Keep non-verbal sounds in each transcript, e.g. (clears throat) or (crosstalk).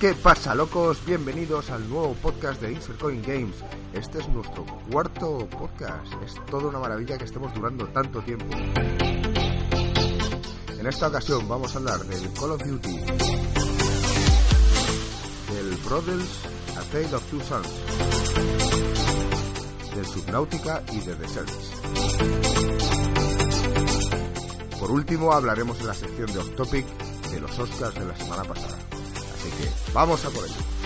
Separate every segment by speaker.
Speaker 1: ¿Qué pasa, locos? Bienvenidos al nuevo podcast de Insert Coin Games. Este es nuestro cuarto podcast. Es toda una maravilla que estemos durando tanto tiempo. En esta ocasión vamos a hablar del Call of Duty, del Brothers A Tale of Two Sons, del Subnautica y de The Search. Por último hablaremos en la sección de Off Topic de los Oscars de la semana pasada. Así que vamos a por ello.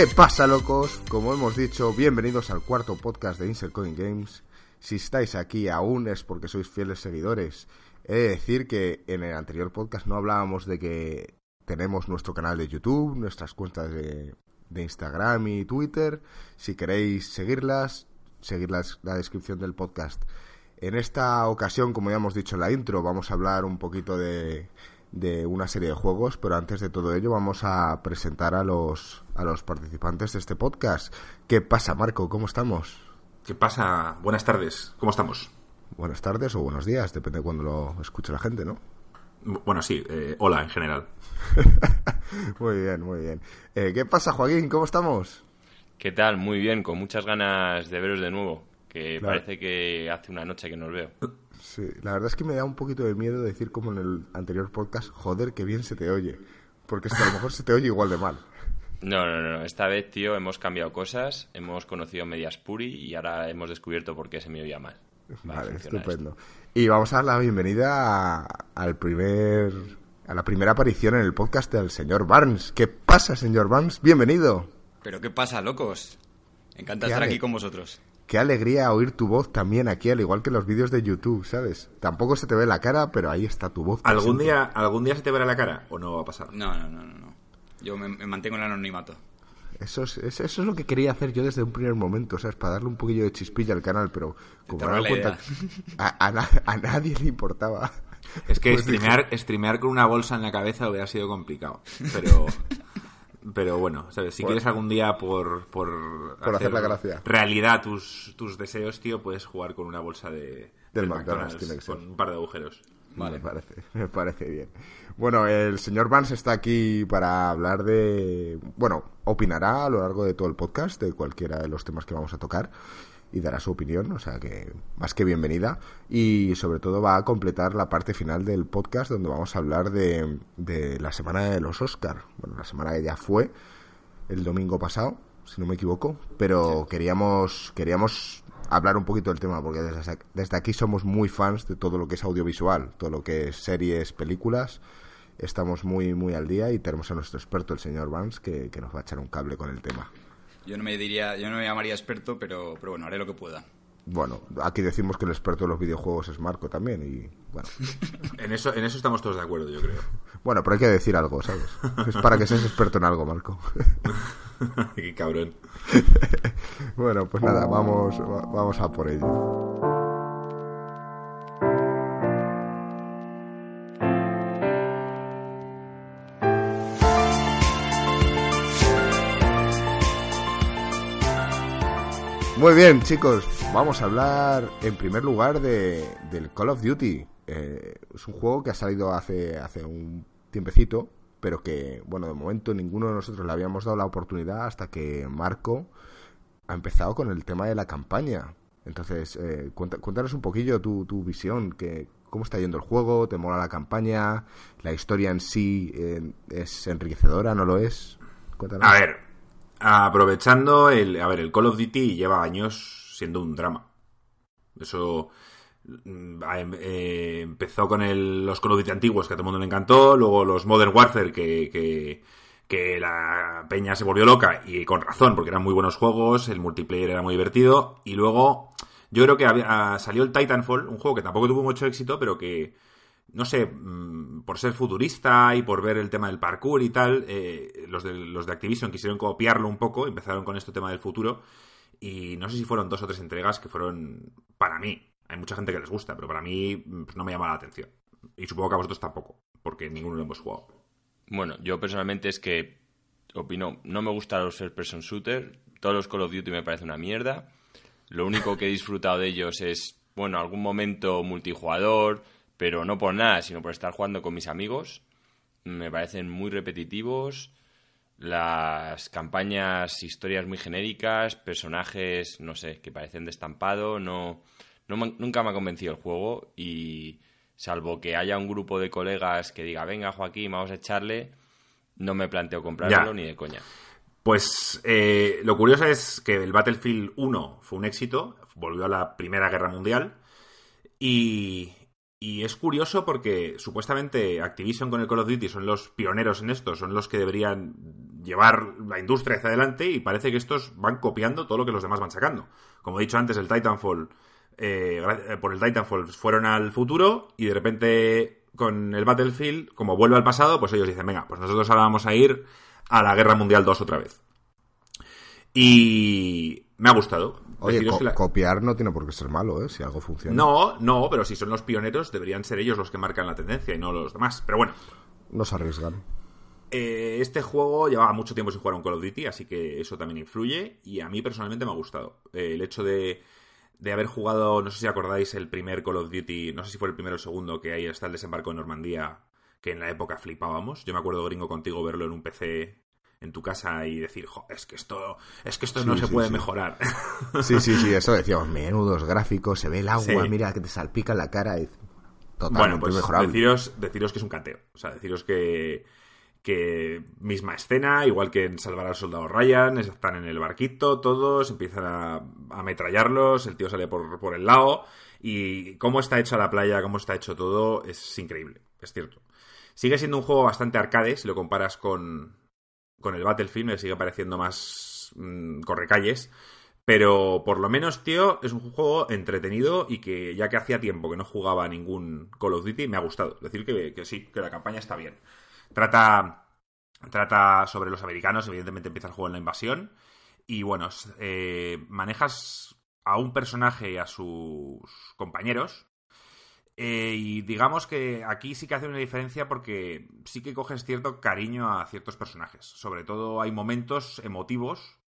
Speaker 1: ¿Qué pasa, locos? Como hemos dicho, bienvenidos al cuarto podcast de Insert Coin Games. Si estáis aquí aún es porque sois fieles seguidores. He de decir que en el anterior podcast no hablábamos de que tenemos nuestro canal de YouTube, nuestras cuentas de, de Instagram y Twitter. Si queréis seguirlas, seguir las- la descripción del podcast. En esta ocasión, como ya hemos dicho en la intro, vamos a hablar un poquito de, de una serie de juegos, pero antes de todo ello vamos a presentar a los, a los participantes de este podcast. ¿Qué pasa, Marco? ¿Cómo estamos?
Speaker 2: ¿Qué pasa? Buenas tardes. ¿Cómo estamos?
Speaker 1: Buenas tardes o buenos días, depende de cuando lo escuche la gente, ¿no?
Speaker 2: Bueno, sí, eh, hola en general. (laughs)
Speaker 1: Muy bien, muy bien. Eh, ¿Qué pasa, Joaquín? ¿Cómo estamos?
Speaker 3: ¿Qué tal? Muy bien, con muchas ganas de veros de nuevo. Que
Speaker 1: Claro.
Speaker 3: parece que hace una noche que nos veo.
Speaker 1: Sí, la verdad es que me da un poquito de miedo decir como en el anterior podcast, joder, que bien se te oye. Porque es que a lo mejor se te oye igual de mal.
Speaker 3: No, no, no. Esta vez, tío, hemos cambiado cosas. Hemos conocido medias puri y ahora hemos descubierto por qué se me oía mal.
Speaker 1: Vale, estupendo. Y vamos a dar la bienvenida a- al primer a la primera aparición en el podcast del señor Barnes. ¿Qué pasa, señor Barnes? Bienvenido.
Speaker 4: ¿Pero qué pasa, locos? Encantado
Speaker 1: ¿Qué
Speaker 4: estar
Speaker 1: ale?
Speaker 4: aquí con vosotros.
Speaker 1: Qué alegría oír tu voz también aquí, al igual que los vídeos de YouTube, ¿sabes? Tampoco se te ve la cara, pero ahí está tu voz.
Speaker 2: ¿Algún
Speaker 1: presente.
Speaker 2: día, ¿Algún día se te verá la cara o no va a pasar?
Speaker 4: No, no, no, no. no. Yo me, me mantengo en el anonimato.
Speaker 1: Eso es, es- eso es lo que quería hacer yo desde un primer momento, ¿sabes? Para darle un poquillo de chispilla al canal, pero como me he dado cuenta, (laughs) a, a na- a nadie le importaba.
Speaker 2: Es que (laughs)
Speaker 1: Pues
Speaker 2: streamear, streamear con una bolsa en la cabeza hubiera sido complicado. Pero, (laughs) pero bueno, ¿sabes? Si
Speaker 1: Bueno.
Speaker 2: quieres algún día por, por,
Speaker 1: Por hacer la gracia.
Speaker 2: realidad tus, tus deseos, tío, puedes jugar con una bolsa de,
Speaker 1: Del
Speaker 2: del
Speaker 1: McDonald's, tiene que ser.
Speaker 2: con un par de agujeros.
Speaker 1: Me parece, (laughs) me parece bien. Bueno, el señor Vance está aquí para hablar de... Bueno, opinará a lo largo de todo el podcast de cualquiera de los temas que vamos a tocar y dará su opinión, o sea que más que bienvenida. Y sobre todo va a completar la parte final del podcast donde vamos a hablar de, de la semana de los Oscar. Bueno, la semana que ya fue, el domingo pasado, si no me equivoco, pero queríamos queríamos hablar un poquito del tema porque desde, desde aquí somos muy fans de todo lo que es audiovisual, todo lo que es series, películas. Estamos muy muy al día y tenemos a nuestro experto, el señor Vance, que, que nos va a echar un cable con el tema.
Speaker 4: Yo no me diría, yo no me llamaría experto, pero, pero bueno, haré lo que pueda.
Speaker 1: Bueno, aquí decimos que el experto de los videojuegos es Marco también y bueno, (laughs)
Speaker 2: En eso, en eso estamos todos de acuerdo, yo creo.
Speaker 1: bueno, pero hay que decir algo, ¿sabes? Es para que seas experto en algo, Marco. (laughs)
Speaker 2: Qué cabrón. (laughs)
Speaker 1: bueno, pues nada, vamos va- vamos a por ello. Muy bien, chicos, vamos a hablar en primer lugar de, del Call of Duty. Eh, es un juego que ha salido hace, hace un tiempecito, pero que, bueno, de momento ninguno de nosotros le habíamos dado la oportunidad hasta que Marco ha empezado con el tema de la campaña. Entonces, eh, cuéntanos un poquillo tu, tu visión, que, cómo está yendo el juego, te mola la campaña, la historia en sí eh, es enriquecedora, ¿no lo es?
Speaker 2: A ver, aprovechando el. A ver, el Call of Duty lleva años siendo un drama. Eso. mm, em- eh, empezó con el- los Call of Duty antiguos, que a todo el mundo le encantó, luego los Modern Warfare, que, que, que la peña se volvió loca, y con razón, porque eran muy buenos juegos, el multiplayer era muy divertido, y luego yo creo que había- salió el Titanfall, un juego que tampoco tuvo mucho éxito, pero que, no sé, mm, por ser futurista y por ver el tema del parkour y tal, eh, los, de, los de Activision quisieron copiarlo un poco, empezaron con este tema del futuro, y no sé si fueron dos o tres entregas que fueron, para mí, hay mucha gente que les gusta, pero para mí mm, pues no me llama la atención. Y supongo que a vosotros tampoco, porque ninguno lo hemos jugado.
Speaker 3: Bueno, yo personalmente es que opino, no me gustan los first person shooter, todos los Call of Duty me parece una mierda. Lo único que he disfrutado de ellos es, bueno, algún momento multijugador, pero no por nada, sino por estar jugando con mis amigos. Me parecen muy repetitivos. Las campañas, historias muy genéricas, personajes, no sé, que parecen de estampado. No, no me- nunca me ha convencido el juego y salvo que haya un grupo de colegas que diga, venga Joaquín, vamos a echarle, no me planteo comprármelo
Speaker 2: Ya.
Speaker 3: ni de coña.
Speaker 2: Pues eh, lo curioso es que el Battlefield 1 fue un éxito, volvió a la Primera Guerra Mundial y, y es curioso porque supuestamente Activision con el Call of Duty son los pioneros en esto, son los que deberían llevar la industria hacia adelante y parece que estos van copiando todo lo que los demás van sacando. Como he dicho antes, el Titanfall, eh, eh, por el Titanfall fueron al futuro y de repente con el Battlefield, como vuelve al pasado, pues ellos dicen, venga, pues nosotros ahora vamos a ir a la Guerra Mundial 2 otra vez. Y me ha gustado.
Speaker 1: Oye, co-
Speaker 2: la-
Speaker 1: copiar no tiene por qué ser malo, ¿eh? Si algo funciona.
Speaker 2: No, no, pero si son los pioneros, deberían ser ellos los que marcan la tendencia y no los demás. Pero bueno,
Speaker 1: No se arriesgan.
Speaker 2: eh, este juego llevaba mucho tiempo sin jugar a un Call of Duty, así que eso también influye. Y a mí personalmente me ha gustado. Eh, el hecho de, de haber jugado, no sé si acordáis, el primer Call of Duty, no sé si fue el primero o el segundo, que ahí está el desembarco en Normandía, que en la época flipábamos. Yo me acuerdo, gringo, contigo verlo en un PC en tu casa y decir, jo, es que esto, es que esto
Speaker 1: Sí,
Speaker 2: no se
Speaker 1: sí,
Speaker 2: puede
Speaker 1: sí.
Speaker 2: mejorar. (laughs)
Speaker 1: Sí, sí, sí, eso decíamos, menudos gráficos, se ve el agua, mira que te salpica en la cara. Y... Totalmente
Speaker 2: Bueno, pues
Speaker 1: mejorable.
Speaker 2: deciros, deciros que es un cateo. O sea, deciros que, que misma escena, igual que en Salvar al Soldado Ryan, es- están en el barquito, todos, empiezan a, a ametrallarlos, el tío sale por, por el lado, y cómo está hecha la playa, cómo está hecho todo, es increíble, es cierto. Sigue siendo un juego bastante arcade, si lo comparas con, con el Battlefield, me sigue pareciendo más mm, correcalles. Pero por lo menos, tío, es un juego entretenido y que ya que hacía tiempo que no jugaba ningún Call of Duty, me ha gustado. Decir, que, que sí, que la campaña está bien. Trata, trata sobre los americanos, evidentemente empieza el juego en la invasión. Y bueno, eh, manejas a un personaje y a sus compañeros. Eh, y digamos que aquí sí que hace una diferencia porque sí que coges cierto cariño a ciertos personajes. Sobre todo hay momentos emotivos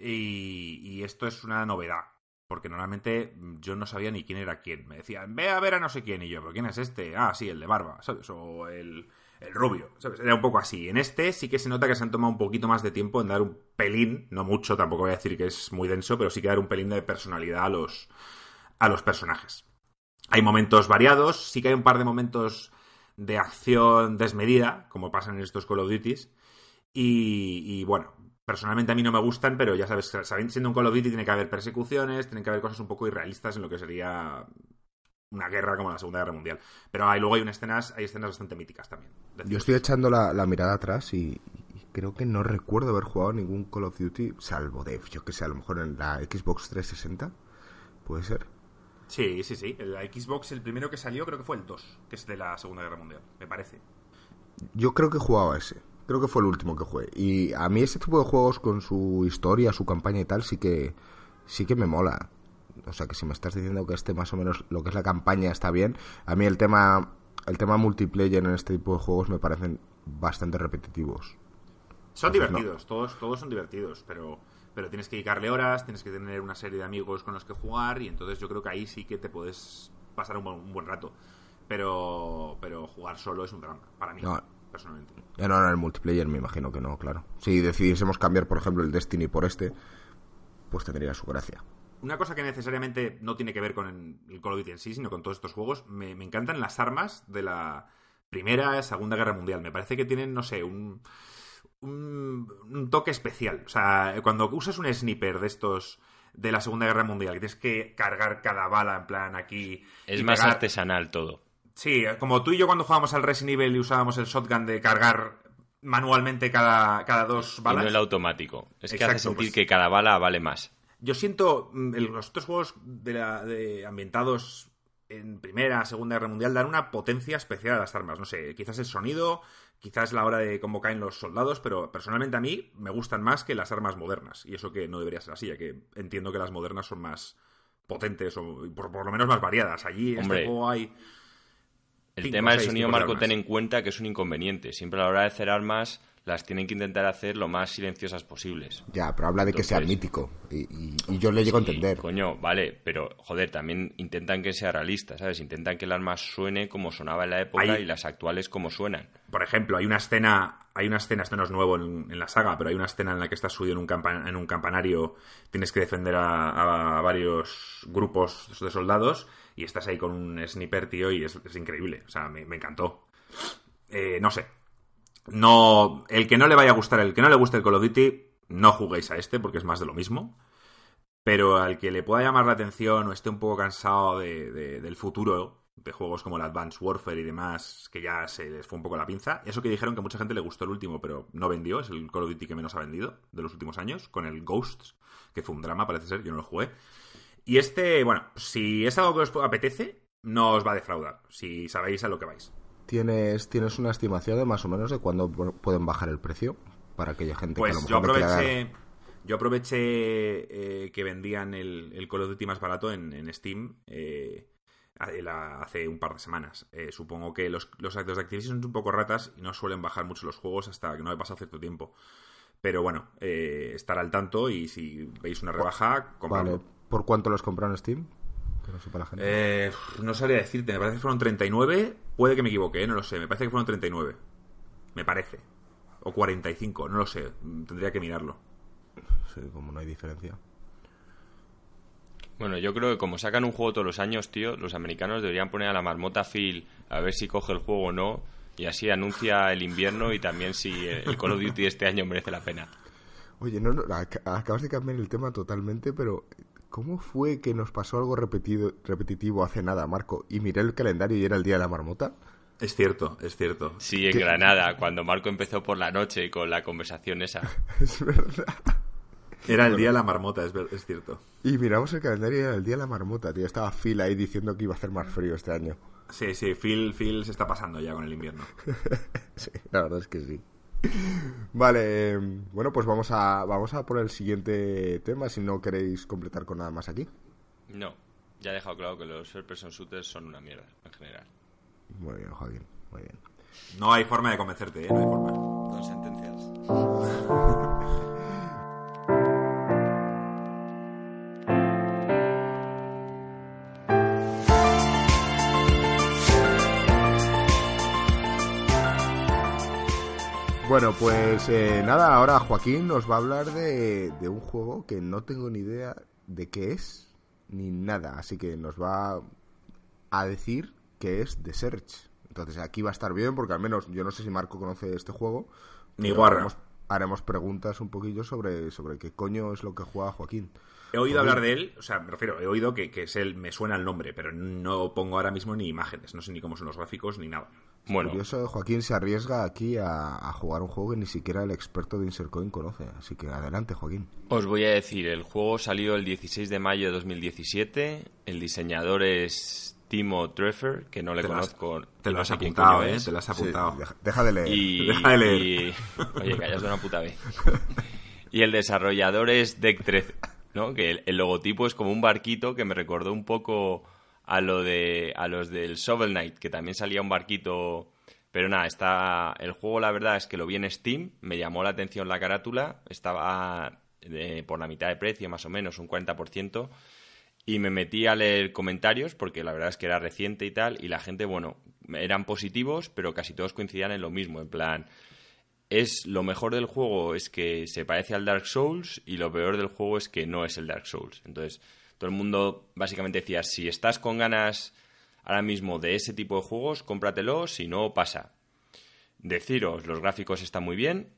Speaker 2: y, esto es una novedad. Porque normalmente yo no sabía ni quién era quién. Me decían, ve a ver a no sé quién. Y yo, ¿pero quién es este? Ah, sí, el de barba, ¿sabes? O el, el rubio, ¿sabes? Era un poco así. En este sí que se nota que se han tomado un poquito más de tiempo en dar un pelín, no mucho, tampoco voy a decir que es muy denso, pero sí que dar un pelín de personalidad a los, a los personajes. Hay momentos variados, sí que hay un par de momentos de acción desmedida, como pasan en estos Call of Duties. Y, y, bueno, personalmente a mí no me gustan, pero ya sabes, sabiendo- siendo un Call of Duty tiene que haber persecuciones, tienen que haber cosas un poco irrealistas en lo que sería una guerra como la Segunda Guerra Mundial. Pero hay, luego hay, unas escenas, hay escenas bastante míticas también.
Speaker 1: Yo estoy echando la, la mirada atrás y, y creo que no recuerdo haber jugado ningún Call of Duty, salvo de, yo que sé, a lo mejor en la Xbox 360. Puede ser.
Speaker 2: Sí, sí, sí. La Xbox, el primero que salió creo que fue el 2, que es de la Segunda Guerra Mundial, me parece.
Speaker 1: Yo creo que jugaba ese. Creo que fue el último que jugué. Y a mí ese tipo de juegos con su historia, su campaña y tal, sí que sí que me mola. O sea que si me estás diciendo que este más o menos lo que es la campaña está bien, a mí el tema el tema multiplayer en este tipo de juegos me parecen bastante repetitivos.
Speaker 2: Son
Speaker 1: Entonces, no.
Speaker 2: divertidos, todos, todos son divertidos, pero, pero tienes que dedicarle horas, tienes que tener una serie de amigos con los que jugar y entonces yo creo que ahí sí que te puedes pasar un buen, un buen rato. Pero, pero jugar solo es un drama, para mí,
Speaker 1: No.
Speaker 2: personalmente.
Speaker 1: Ya no, en el multiplayer me imagino que no, claro. Si decidiésemos cambiar, por ejemplo, el Destiny por este, pues tendría su gracia.
Speaker 2: Una cosa que necesariamente no tiene que ver con el Call of Duty en sí, sino con todos estos juegos, me, me encantan las armas de la Primera Segunda Guerra Mundial. Me parece que tienen, no sé, un, un, un toque especial. O sea, cuando usas un sniper de estos de la Segunda Guerra Mundial. Que tienes que cargar cada bala en plan aquí.
Speaker 3: Es
Speaker 2: y
Speaker 3: más
Speaker 2: pegar-
Speaker 3: artesanal todo.
Speaker 2: Sí, como tú y yo cuando jugábamos al Resident Evil y usábamos el shotgun de cargar manualmente cada, cada dos
Speaker 3: Y
Speaker 2: balas.
Speaker 3: no el automático. Es que hace sentir
Speaker 2: pues-
Speaker 3: que cada bala vale más.
Speaker 2: Yo siento mm, los otros juegos de la- de ambientados en Primera, Segunda Guerra Mundial dan una potencia especial a las armas. No sé, quizás el sonido, quizás la hora de cómo caen los soldados, pero personalmente a mí me gustan más que las armas modernas. Y eso que no debería ser así, ya que entiendo que las modernas son más potentes o por, por lo menos más variadas. Allí en
Speaker 3: Hombre.
Speaker 2: este juego hay...
Speaker 3: El tema del sonido, Marco, ten en cuenta que es un inconveniente. Siempre a la hora de hacer armas las tienen que intentar hacer lo más silenciosas posibles.
Speaker 1: Ya, pero habla de que sea mítico. Y, y- y yo le llego a entender.
Speaker 3: Coño, vale, pero joder, también intentan que sea realista, ¿sabes? Intentan que el arma suene como sonaba en la época y las actuales como suenan.
Speaker 2: Por ejemplo, hay una escena, hay una escena, esto no es nuevo en, en la saga, pero hay una escena en la que estás subido en un, campa- en un campanario, tienes que defender a, a varios grupos de soldados y estás ahí con un sniper, tío, y es, es increíble. O sea, me, me encantó. Eh, no sé. No, el que no le vaya a gustar, el que no le guste el Call of Duty, no juguéis a este porque es más de lo mismo. Pero al que le pueda llamar la atención o esté un poco cansado de- de- del futuro de juegos como el Advanced Warfare y demás, que ya se les fue un poco la pinza. Eso que dijeron que mucha gente le gustó el último, pero no vendió. Es el Call of Duty que menos ha vendido de los últimos años, con el Ghosts, que fue un drama, parece ser. Yo no lo jugué. Y este, bueno, si es algo que os apetece, no os va a defraudar. Si sabéis a lo que vais.
Speaker 1: ¿Tienes, ¿Tienes una estimación de más o menos de cuándo pu- pueden bajar el precio? Para aquella gente que a lo
Speaker 2: Pues yo
Speaker 1: mejor dar-
Speaker 2: aproveché, yo aproveché eh, que vendían el, el Call of Duty más barato en, en Steam eh, hace un par de semanas. Eh, supongo que los, los actos de Activision son un poco ratas y no suelen bajar mucho los juegos hasta que no haya pasado cierto tiempo. Pero bueno, eh, estar al tanto y si veis una rebaja, comprarlo.
Speaker 1: Vale, ¿por cuánto los compraron en Steam? Que no sepa la gente.
Speaker 2: Eh, no sabría decirte, me parece que fueron 39. Puede que me equivoque, ¿eh? no lo sé. Me parece que fueron 39. Me parece. O 45, no lo sé. Tendría que mirarlo.
Speaker 1: Sí, como no hay diferencia.
Speaker 3: Bueno, yo creo que como sacan un juego todos los años, tío, los americanos deberían poner a la marmota Phil a ver si coge el juego o no. Y así anuncia el invierno y también si el Call of Duty este año merece la pena.
Speaker 1: Oye, no, no, ac- acabas de cambiar el tema totalmente, pero ¿cómo fue que nos pasó algo repetido, repetitivo hace nada, Marco? Y miré el calendario y era el día de la marmota.
Speaker 2: Es cierto, es cierto.
Speaker 3: Sí, en
Speaker 1: ¿Qué?
Speaker 3: Granada, cuando Marco empezó por la noche con la conversación esa. (laughs)
Speaker 1: Es verdad.
Speaker 2: Era el día de la marmota, es, ver- es cierto.
Speaker 1: Y miramos el calendario y era el día de la marmota, tío. Estaba Phil ahí diciendo que iba a hacer más frío este año.
Speaker 2: Sí, sí, Phil, Phil se está pasando ya con el invierno. (laughs)
Speaker 1: Sí, la verdad es que sí. Vale, eh, bueno, pues vamos a, vamos a por el siguiente tema, si no queréis completar con nada más aquí.
Speaker 3: No, ya he dejado claro que los first person shooters son una mierda, en general.
Speaker 1: Muy bien, Joaquín, muy bien.
Speaker 2: No hay forma de convencerte, ¿eh? No hay forma.
Speaker 1: Bueno, pues eh, nada, ahora Joaquín nos va a hablar de, de un juego que no tengo ni idea de qué es, ni nada, así que nos va a decir que es The Search. Entonces aquí va a estar bien, porque al menos yo no sé si Marco conoce este juego.
Speaker 2: Ni guarra.
Speaker 1: Haremos, haremos preguntas un poquillo sobre, sobre qué coño es lo que juega Joaquín.
Speaker 2: He oído hablar de él, o sea, me refiero, he oído que, que es él, me suena el nombre, pero no pongo ahora mismo ni imágenes, no sé ni cómo son los gráficos ni nada.
Speaker 3: Bueno,
Speaker 1: Curioso, Joaquín se arriesga aquí a, a jugar un juego que ni siquiera el experto de Insercoin conoce. Así que adelante, Joaquín.
Speaker 3: os voy a decir, el juego salió el 16 de mayo de 2017, el diseñador es Timo Treffer, que no le
Speaker 2: Te lo has-
Speaker 3: conozco.
Speaker 2: Te lo has apuntado, ¿eh? Te lo has
Speaker 1: Sí,
Speaker 2: apuntado.
Speaker 1: deja, deja de leer.
Speaker 3: Y, (laughs)
Speaker 2: Deja de leer.
Speaker 3: y- oye, callas de una puta vez. (laughs) y el desarrollador es Deck 13, ¿no? Que el, el logotipo es como un barquito que me recordó un poco a lo de a los del Shovel Knight, que también salía un barquito. Pero nada, está el juego la verdad es que lo vi en Steam, me llamó la atención la carátula, estaba por la mitad de precio más o menos, un 40%. Y me metí a leer comentarios, porque la verdad es que era reciente y tal, y la gente, bueno, eran positivos, pero casi todos coincidían en lo mismo, en plan, es lo mejor del juego es que se parece al Dark Souls y lo peor del juego es que no es el Dark Souls. Entonces, todo el mundo básicamente decía, si estás con ganas ahora mismo de ese tipo de juegos, cómpratelo, si no, pasa. Deciros, los gráficos están muy bien,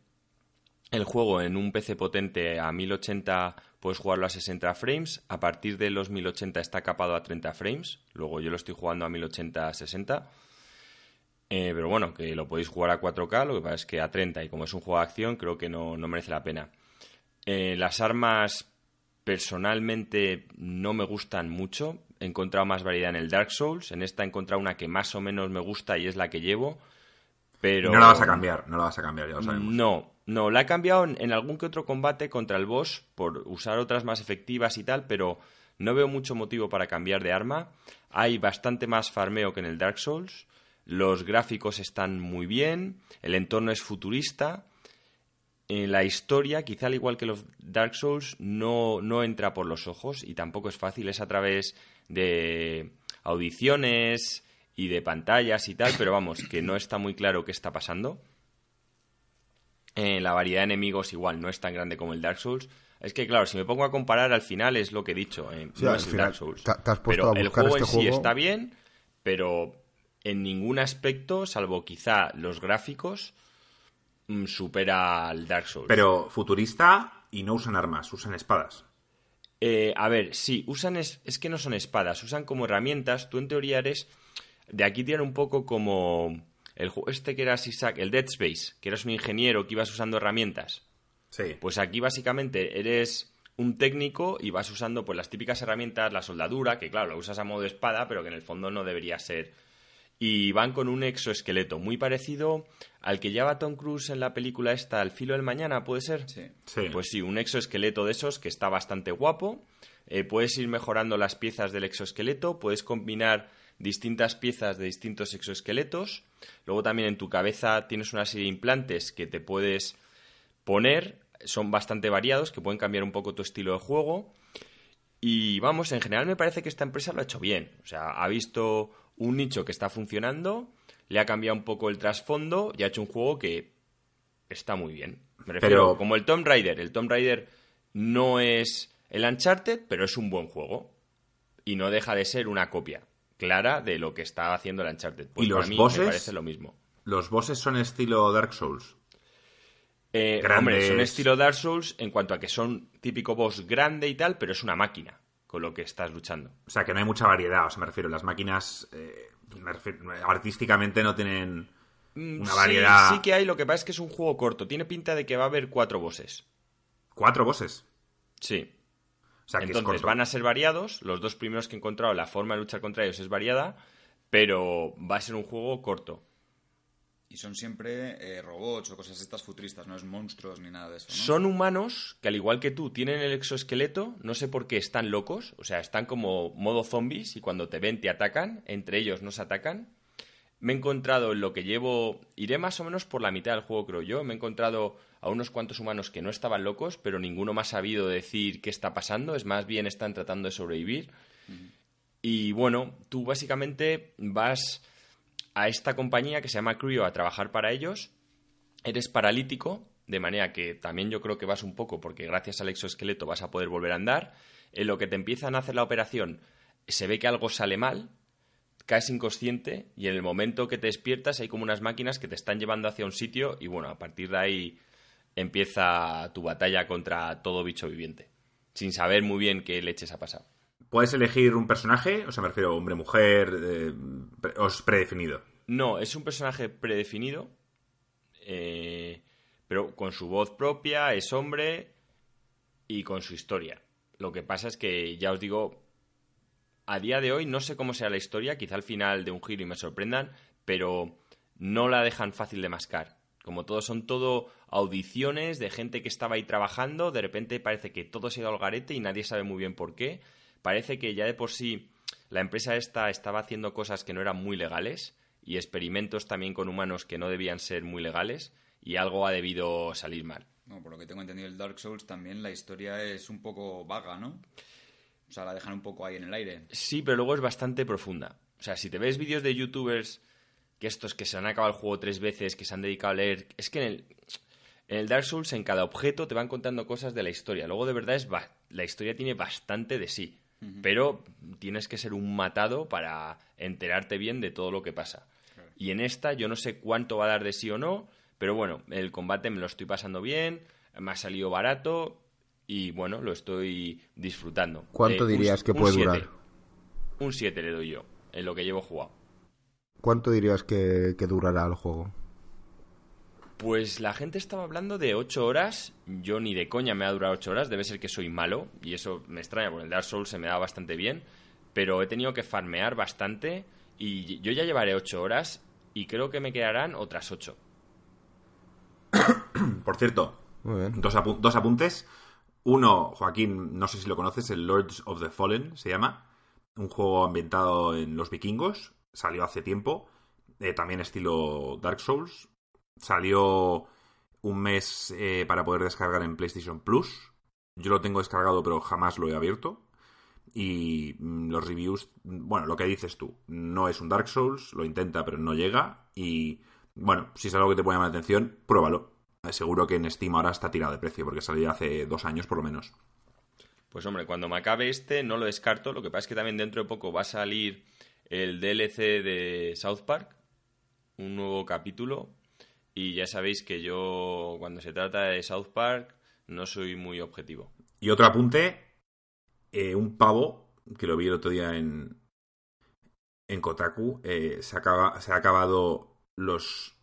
Speaker 3: El juego en un PC potente a 1080 puedes jugarlo a 60 frames. A partir de los 1080 está capado a 30 frames. Luego yo lo estoy jugando a 1080 a 60. Eh, pero bueno, que lo podéis jugar a 4K, lo que pasa es que a 30 y como es un juego de acción creo que no, no merece la pena. Eh, las armas personalmente no me gustan mucho. He encontrado más variedad en el Dark Souls. En esta he encontrado una que más o menos me gusta y es la que llevo. Pero...
Speaker 2: No la vas a cambiar, no la vas a cambiar, ya lo sabemos.
Speaker 3: No, no, la he cambiado en, en algún que otro combate contra el boss por usar otras más efectivas y tal, pero no veo mucho motivo para cambiar de arma. Hay bastante más farmeo que en el Dark Souls. Los gráficos están muy bien, el entorno es futurista. En la historia, quizá al igual que los Dark Souls, no, no entra por los ojos y tampoco es fácil, es a través de audiciones y de pantallas y tal, pero vamos, que no está muy claro qué está pasando. Eh, la variedad de enemigos igual no es tan grande como el Dark Souls. Es que, claro, si me pongo a comparar, al final es lo que he dicho. eh,
Speaker 1: Sí,
Speaker 3: no
Speaker 1: al
Speaker 3: es el
Speaker 1: final,
Speaker 3: Dark Souls.
Speaker 1: te- te has puesto
Speaker 3: pero el juego
Speaker 1: este
Speaker 3: en sí
Speaker 1: juego.
Speaker 3: está bien, pero en ningún aspecto, salvo quizá los gráficos, supera al Dark Souls.
Speaker 2: Pero futurista y no usan armas, usan espadas.
Speaker 3: Eh, a ver, sí, usan es, es que no son espadas, usan como herramientas. Tú en teoría eres. De aquí tienen un poco como el este que era Isaac, el Dead Space, que eras un ingeniero que ibas usando herramientas.
Speaker 2: Sí.
Speaker 3: Pues aquí básicamente eres un técnico y vas usando pues las típicas herramientas, la soldadura, que claro, lo usas a modo espada, pero que en el fondo no debería ser. Y van con un exoesqueleto muy parecido al que lleva Tom Cruise en la película esta, Al filo del mañana, ¿puede ser?
Speaker 4: Sí.
Speaker 2: Sí.
Speaker 3: Pues sí, un exoesqueleto de esos que está bastante guapo. Eh, puedes ir mejorando las piezas del exoesqueleto, puedes combinar distintas piezas de distintos exoesqueletos. Luego también en tu cabeza tienes una serie de implantes que te puedes poner, son bastante variados, que pueden cambiar un poco tu estilo de juego. Y vamos, en general me parece que esta empresa lo ha hecho bien. O sea, ha visto un nicho que está funcionando, le ha cambiado un poco el trasfondo y ha hecho un juego que está muy bien. Me refiero,
Speaker 2: Pero-
Speaker 3: como el Tomb Raider. El Tomb Raider no es el Uncharted, pero es un buen juego. Y no deja de ser una copia clara de lo que está haciendo el Uncharted. Pues
Speaker 2: ¿Y
Speaker 3: para
Speaker 2: los
Speaker 3: mí
Speaker 2: bosses?
Speaker 3: me parece lo mismo.
Speaker 2: Los bosses son estilo Dark Souls.
Speaker 3: Eh,
Speaker 2: Grandes.
Speaker 3: hombre, son estilo Dark Souls en cuanto a que son típico boss grande y tal, pero es una máquina con lo que estás luchando.
Speaker 2: O sea, que no hay mucha variedad. O sea, me refiero, las máquinas eh, refiero- artísticamente no tienen
Speaker 3: Mm,
Speaker 2: una
Speaker 3: sí,
Speaker 2: variedad.
Speaker 3: Sí, que hay, lo que pasa es que es un juego corto. Tiene pinta de que va a haber cuatro bosses.
Speaker 2: Cuatro bosses.
Speaker 3: Sí.
Speaker 2: O sea, que es
Speaker 3: Entonces
Speaker 2: corto.
Speaker 3: van a ser variados. Los dos primeros que he encontrado, la forma de luchar contra ellos es variada, pero va a ser un juego corto.
Speaker 4: Y son siempre eh, robots o cosas estas futuristas, no es monstruos ni nada de eso, ¿no?
Speaker 3: Son humanos que, al igual que tú, tienen el exoesqueleto. No sé por qué están locos. O sea, están como modo zombies y cuando te ven te atacan. Entre ellos no se atacan. Me he encontrado en lo que llevo. Iré más o menos por la mitad del juego, creo yo. Me he encontrado a unos cuantos humanos que no estaban locos, pero ninguno me ha sabido decir qué está pasando. Es más bien están tratando de sobrevivir. Y bueno, tú básicamente vas a esta compañía que se llama Creo a trabajar para ellos. Eres paralítico, de manera que también yo creo que vas un poco, porque gracias al exoesqueleto vas a poder volver a andar. En lo que te empiezan a hacer la operación, se ve que algo sale mal, caes inconsciente y en el momento que te despiertas hay como unas máquinas que te están llevando hacia un sitio y bueno, a partir de ahí empieza tu batalla contra todo bicho viviente, sin saber muy bien qué leches ha pasado.
Speaker 2: ¿Puedes elegir un personaje? O sea, me refiero hombre, mujer, eh, predefinido.
Speaker 3: No, es un personaje predefinido, eh, pero con su voz propia, es hombre y con su historia. Lo que pasa es que, ya os digo, a día de hoy no sé cómo será la historia, quizá al final de un giro y me sorprendan, pero no la dejan fácil de mascar. Como todo, son todo audiciones de gente que estaba ahí trabajando, de repente parece que todo se ha ido al garete y nadie sabe muy bien por qué. Parece que ya de por sí la empresa esta estaba haciendo cosas que no eran muy legales y experimentos también con humanos que no debían ser muy legales y algo ha debido salir mal.
Speaker 4: No, por lo que tengo entendido el Dark Souls también la historia es un poco vaga, ¿no? O sea, la dejan un poco ahí en el aire.
Speaker 3: Sí, pero luego es bastante profunda. O sea, si te ves vídeos de youtubers que estos que se han acabado el juego tres veces, que se han dedicado a leer, es que en el, en el Dark Souls en cada objeto te van contando cosas de la historia. Luego de verdad es la historia tiene bastante de sí, pero tienes que ser un matado para enterarte bien de todo lo que pasa. Y en esta yo no sé cuánto va a dar de sí o no, pero bueno, el combate me lo estoy pasando bien. me ha salido barato y bueno, lo estoy disfrutando.
Speaker 1: ¿Cuánto
Speaker 3: Eh, un-
Speaker 1: dirías que
Speaker 3: un
Speaker 1: puede
Speaker 3: siete.
Speaker 1: durar?
Speaker 3: Un 7 le doy yo, en lo que llevo jugado.
Speaker 1: ¿Cuánto dirías que, que durará el juego?
Speaker 3: Pues la gente estaba hablando de 8 horas. Yo ni de coña me ha durado 8 horas. Debe ser que soy malo. Y eso me extraña, porque el Dark Souls se me da bastante bien. Pero he tenido que farmear bastante. Y yo ya llevaré 8 horas. Y creo que me quedarán otras 8. (coughs)
Speaker 2: Por cierto,
Speaker 1: Muy bien.
Speaker 2: dos, apu- dos apuntes. Uno, Joaquín, no sé si lo conoces, el Lords of the Fallen se llama. Un juego ambientado en los vikingos. Salió hace tiempo. eh, también estilo Dark Souls. Salió un mes eh, para poder descargar en PlayStation Plus. Yo lo tengo descargado, pero jamás lo he abierto. Y mm, los reviews, mm, bueno, lo que dices tú, no es un Dark Souls, lo intenta, pero no llega. Y bueno, si es algo que te puede llamar la atención, pruébalo. Eh, Seguro que en Steam ahora está tirado de precio, porque salió hace dos años por lo menos.
Speaker 3: Pues hombre, cuando me acabe este no lo descarto. Lo que pasa es que también dentro de poco va a salir el DLC de South Park, un nuevo capítulo. Y ya sabéis que yo, cuando se trata de South Park, no soy muy objetivo.
Speaker 2: Y otro apunte, eh, un pavo, que lo vi el otro día en, en Kotaku, eh, se, acaba, se ha acabado los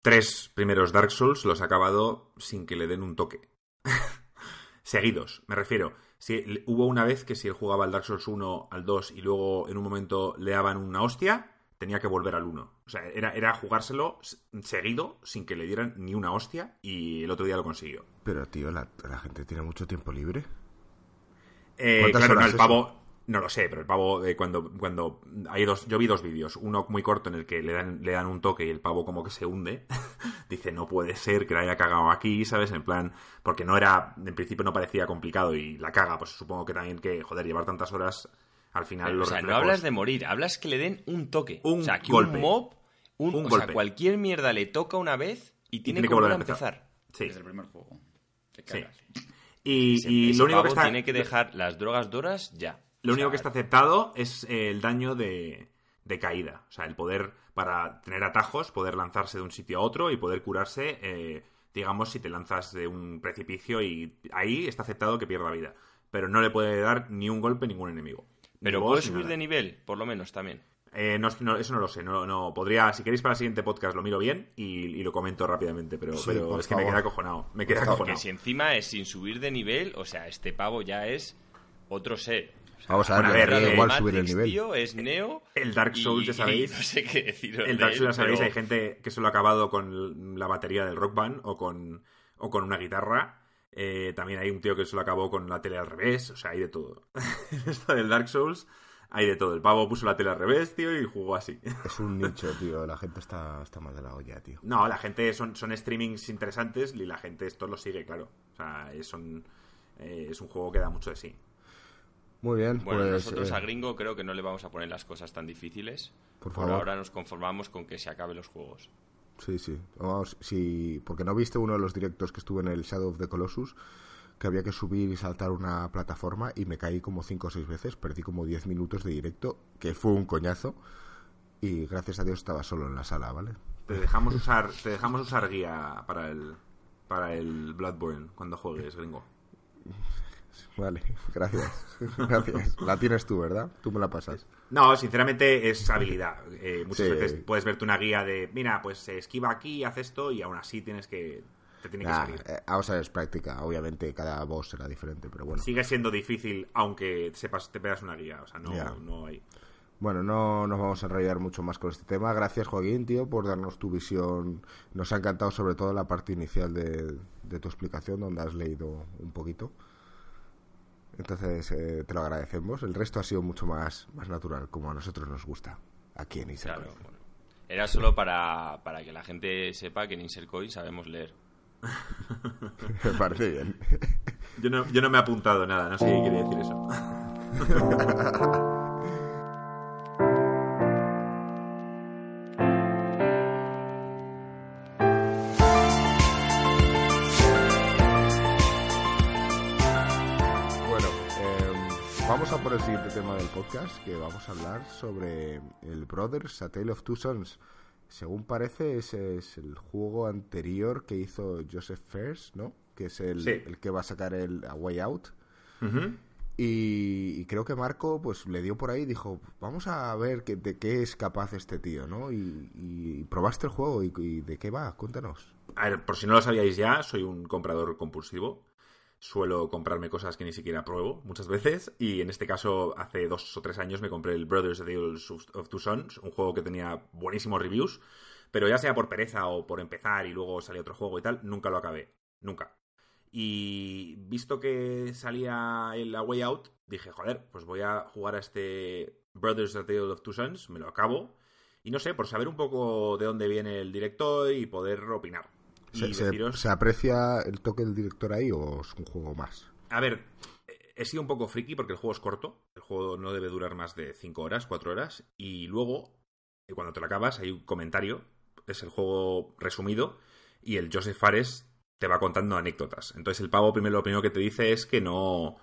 Speaker 2: tres primeros Dark Souls, los ha acabado sin que le den un toque. (laughs) Seguidos, me refiero. Si, hubo una vez que si él jugaba al Dark Souls 1 al 2 y luego en un momento le daban una hostia, tenía que volver al 1. O sea, era, era jugárselo seguido sin que le dieran ni una hostia y el otro día lo consiguió.
Speaker 1: Pero, tío, la, la gente tiene mucho tiempo libre.
Speaker 2: Eh,
Speaker 1: ¿Cuántas
Speaker 2: claro, no, el
Speaker 1: eso?
Speaker 2: pavo, no lo sé, pero el pavo eh, cuando, cuando hay dos, yo vi dos vídeos, uno muy corto en el que le dan, le dan un toque y el pavo como que se hunde, (laughs) dice no puede ser que la haya cagado aquí, ¿sabes? En plan, porque no era, en principio no parecía complicado y la caga, pues supongo que también que, joder, llevar tantas horas, al final
Speaker 3: o
Speaker 2: los
Speaker 3: sea, no hablas de morir, hablas que le den un toque.
Speaker 2: Un
Speaker 3: o sea, que
Speaker 2: golpe.
Speaker 3: un mob, un,
Speaker 2: Un
Speaker 3: o
Speaker 2: golpe.
Speaker 3: sea, cualquier mierda le toca una vez y tiene,
Speaker 2: tiene
Speaker 3: que volver a empezar.
Speaker 2: Sí,
Speaker 4: Desde el primer juego. Te
Speaker 2: sí.
Speaker 4: cagas.
Speaker 2: Y,
Speaker 3: Ese-
Speaker 2: y
Speaker 3: ese
Speaker 2: lo único que está...
Speaker 3: tiene que dejar las drogas duras ya.
Speaker 2: Lo
Speaker 3: O
Speaker 2: único
Speaker 3: sea,
Speaker 2: que está aceptado es eh, el daño de, de caída. O sea, el poder, para tener atajos, poder lanzarse de un sitio a otro y poder curarse, eh, digamos, si te lanzas de un precipicio y ahí está aceptado que pierda vida. Pero no le puede dar ni un golpe a ningún enemigo.
Speaker 3: Pero puede subir
Speaker 2: nada.
Speaker 3: de nivel, por lo menos también.
Speaker 2: Eh, no, no, eso no lo sé. No, no, podría, si queréis para el siguiente podcast lo miro bien y, y lo comento rápidamente. Pero,
Speaker 1: Sí,
Speaker 2: pero es que me queda acojonado. Me queda
Speaker 1: favor.
Speaker 3: Porque
Speaker 2: acojonado.
Speaker 3: si encima es sin subir de nivel, o sea, este pavo ya es otro ser. O sea,
Speaker 1: Vamos a ver,
Speaker 2: Bueno, a
Speaker 1: le
Speaker 2: ver,
Speaker 1: daría
Speaker 2: eh,
Speaker 1: igual
Speaker 3: Matrix,
Speaker 1: subir el nivel.
Speaker 3: tío, es Neo.
Speaker 2: El Dark Souls, (laughs)
Speaker 3: y-
Speaker 2: ya sabéis.
Speaker 3: no sé qué deciros
Speaker 2: El
Speaker 3: de
Speaker 2: Dark Souls, ya sabéis,
Speaker 3: pero-
Speaker 2: hay gente que solo ha acabado con la batería del rock band o con, o con una guitarra. Eh, también hay un tío que solo acabó con la tele al revés. O sea, hay de todo. (laughs) Esto del Dark Souls, hay de todo. El pavo puso la tele al revés, tío, y jugó así. (laughs)
Speaker 1: Es un nicho, tío. La gente está, está mal de la olla, tío.
Speaker 2: No, la gente son, son streamings interesantes y la gente esto lo sigue, claro. O sea, es un, eh, es un juego que da mucho de sí.
Speaker 1: Muy bien,
Speaker 3: Bueno,
Speaker 1: pues...
Speaker 3: nosotros
Speaker 1: eh,
Speaker 3: a Gringo creo que no le vamos a poner las cosas tan difíciles.
Speaker 1: Por
Speaker 3: Por
Speaker 1: favor.
Speaker 3: ahora nos conformamos con que se acaben los juegos.
Speaker 1: Sí, sí. Vamos, sí, porque no viste uno de los directos que estuve en el Shadow of the Colossus, que había que subir y saltar una plataforma y me caí como 5 o 6 veces, perdí como 10 minutos de directo, que fue un coñazo, y gracias a Dios estaba solo en la sala, ¿vale?
Speaker 2: Te dejamos usar, te dejamos usar guía para el, para el Bloodborne cuando juegues, gringo.
Speaker 1: Vale, gracias. (laughs) gracias. La tienes tú, ¿verdad? Tú me la pasas.
Speaker 2: No, sinceramente es habilidad. Eh, muchas
Speaker 1: Sí.
Speaker 2: veces puedes verte una guía de, mira, pues se esquiva aquí, haz esto y aún así tienes que, te tiene que
Speaker 1: Nah,
Speaker 2: salir.
Speaker 1: eh, vamos a ver, es práctica. Obviamente cada boss será diferente, pero bueno.
Speaker 2: Sigue siendo difícil aunque sepas, te pegas una guía, o sea, no,
Speaker 1: Ya.
Speaker 2: no hay.
Speaker 1: Bueno, no nos vamos a enrollar mucho más con este tema. Gracias, Joaquín, tío, por darnos tu visión. Nos ha encantado sobre todo la parte inicial de, de tu explicación, donde has leído un poquito. Entonces, eh, te lo agradecemos. El resto ha sido mucho más, más natural, como a nosotros nos gusta, aquí en Insert
Speaker 3: Claro, bueno. Era solo para, para que la gente sepa que en Insert Coin sabemos leer.
Speaker 1: Me parece bien. (laughs)
Speaker 2: Yo no, yo no me he apuntado nada, no sé qué quiere decir eso. (laughs)
Speaker 1: Bueno, eh, vamos a por el siguiente tema del podcast, que vamos a hablar sobre el Brothers, A Tale of Two Sons. Según parece, ese es el juego anterior que hizo Joseph Fares, ¿no? Que es el,
Speaker 2: Sí.
Speaker 1: el que va a sacar el A Way Out. Y, y creo que Marco pues le dio por ahí y dijo, vamos a ver que- de qué es capaz este tío, ¿no? Y, y probaste el juego y, y de qué va, cuéntanos.
Speaker 2: A ver, por si no lo sabíais ya, soy un comprador compulsivo. Suelo comprarme cosas que ni siquiera pruebo muchas veces. Y en este caso, hace dos o tres años me compré el Brothers Tales of Two Sons, un juego que tenía buenísimos reviews. Pero ya sea por pereza o por empezar y luego salió otro juego y tal, nunca lo acabé. Nunca. Y visto que salía el A Way Out, dije, joder, pues voy a jugar a este Brothers A Tale of Two Sons, me lo acabo. Y no sé, por saber un poco de dónde viene el director y poder opinar. Y
Speaker 1: ¿Se, se-
Speaker 2: deciros...
Speaker 1: se aprecia el toque del director ahí o es un juego más?
Speaker 2: A ver, he sido un poco friki porque el juego es corto. El juego no debe durar más de 5 horas, 4 horas. Y luego, eh, cuando te lo acabas, hay un comentario. Es el juego resumido. Y el Joseph Fares te va contando anécdotas. Entonces el pavo primero lo primero que te dice es que no.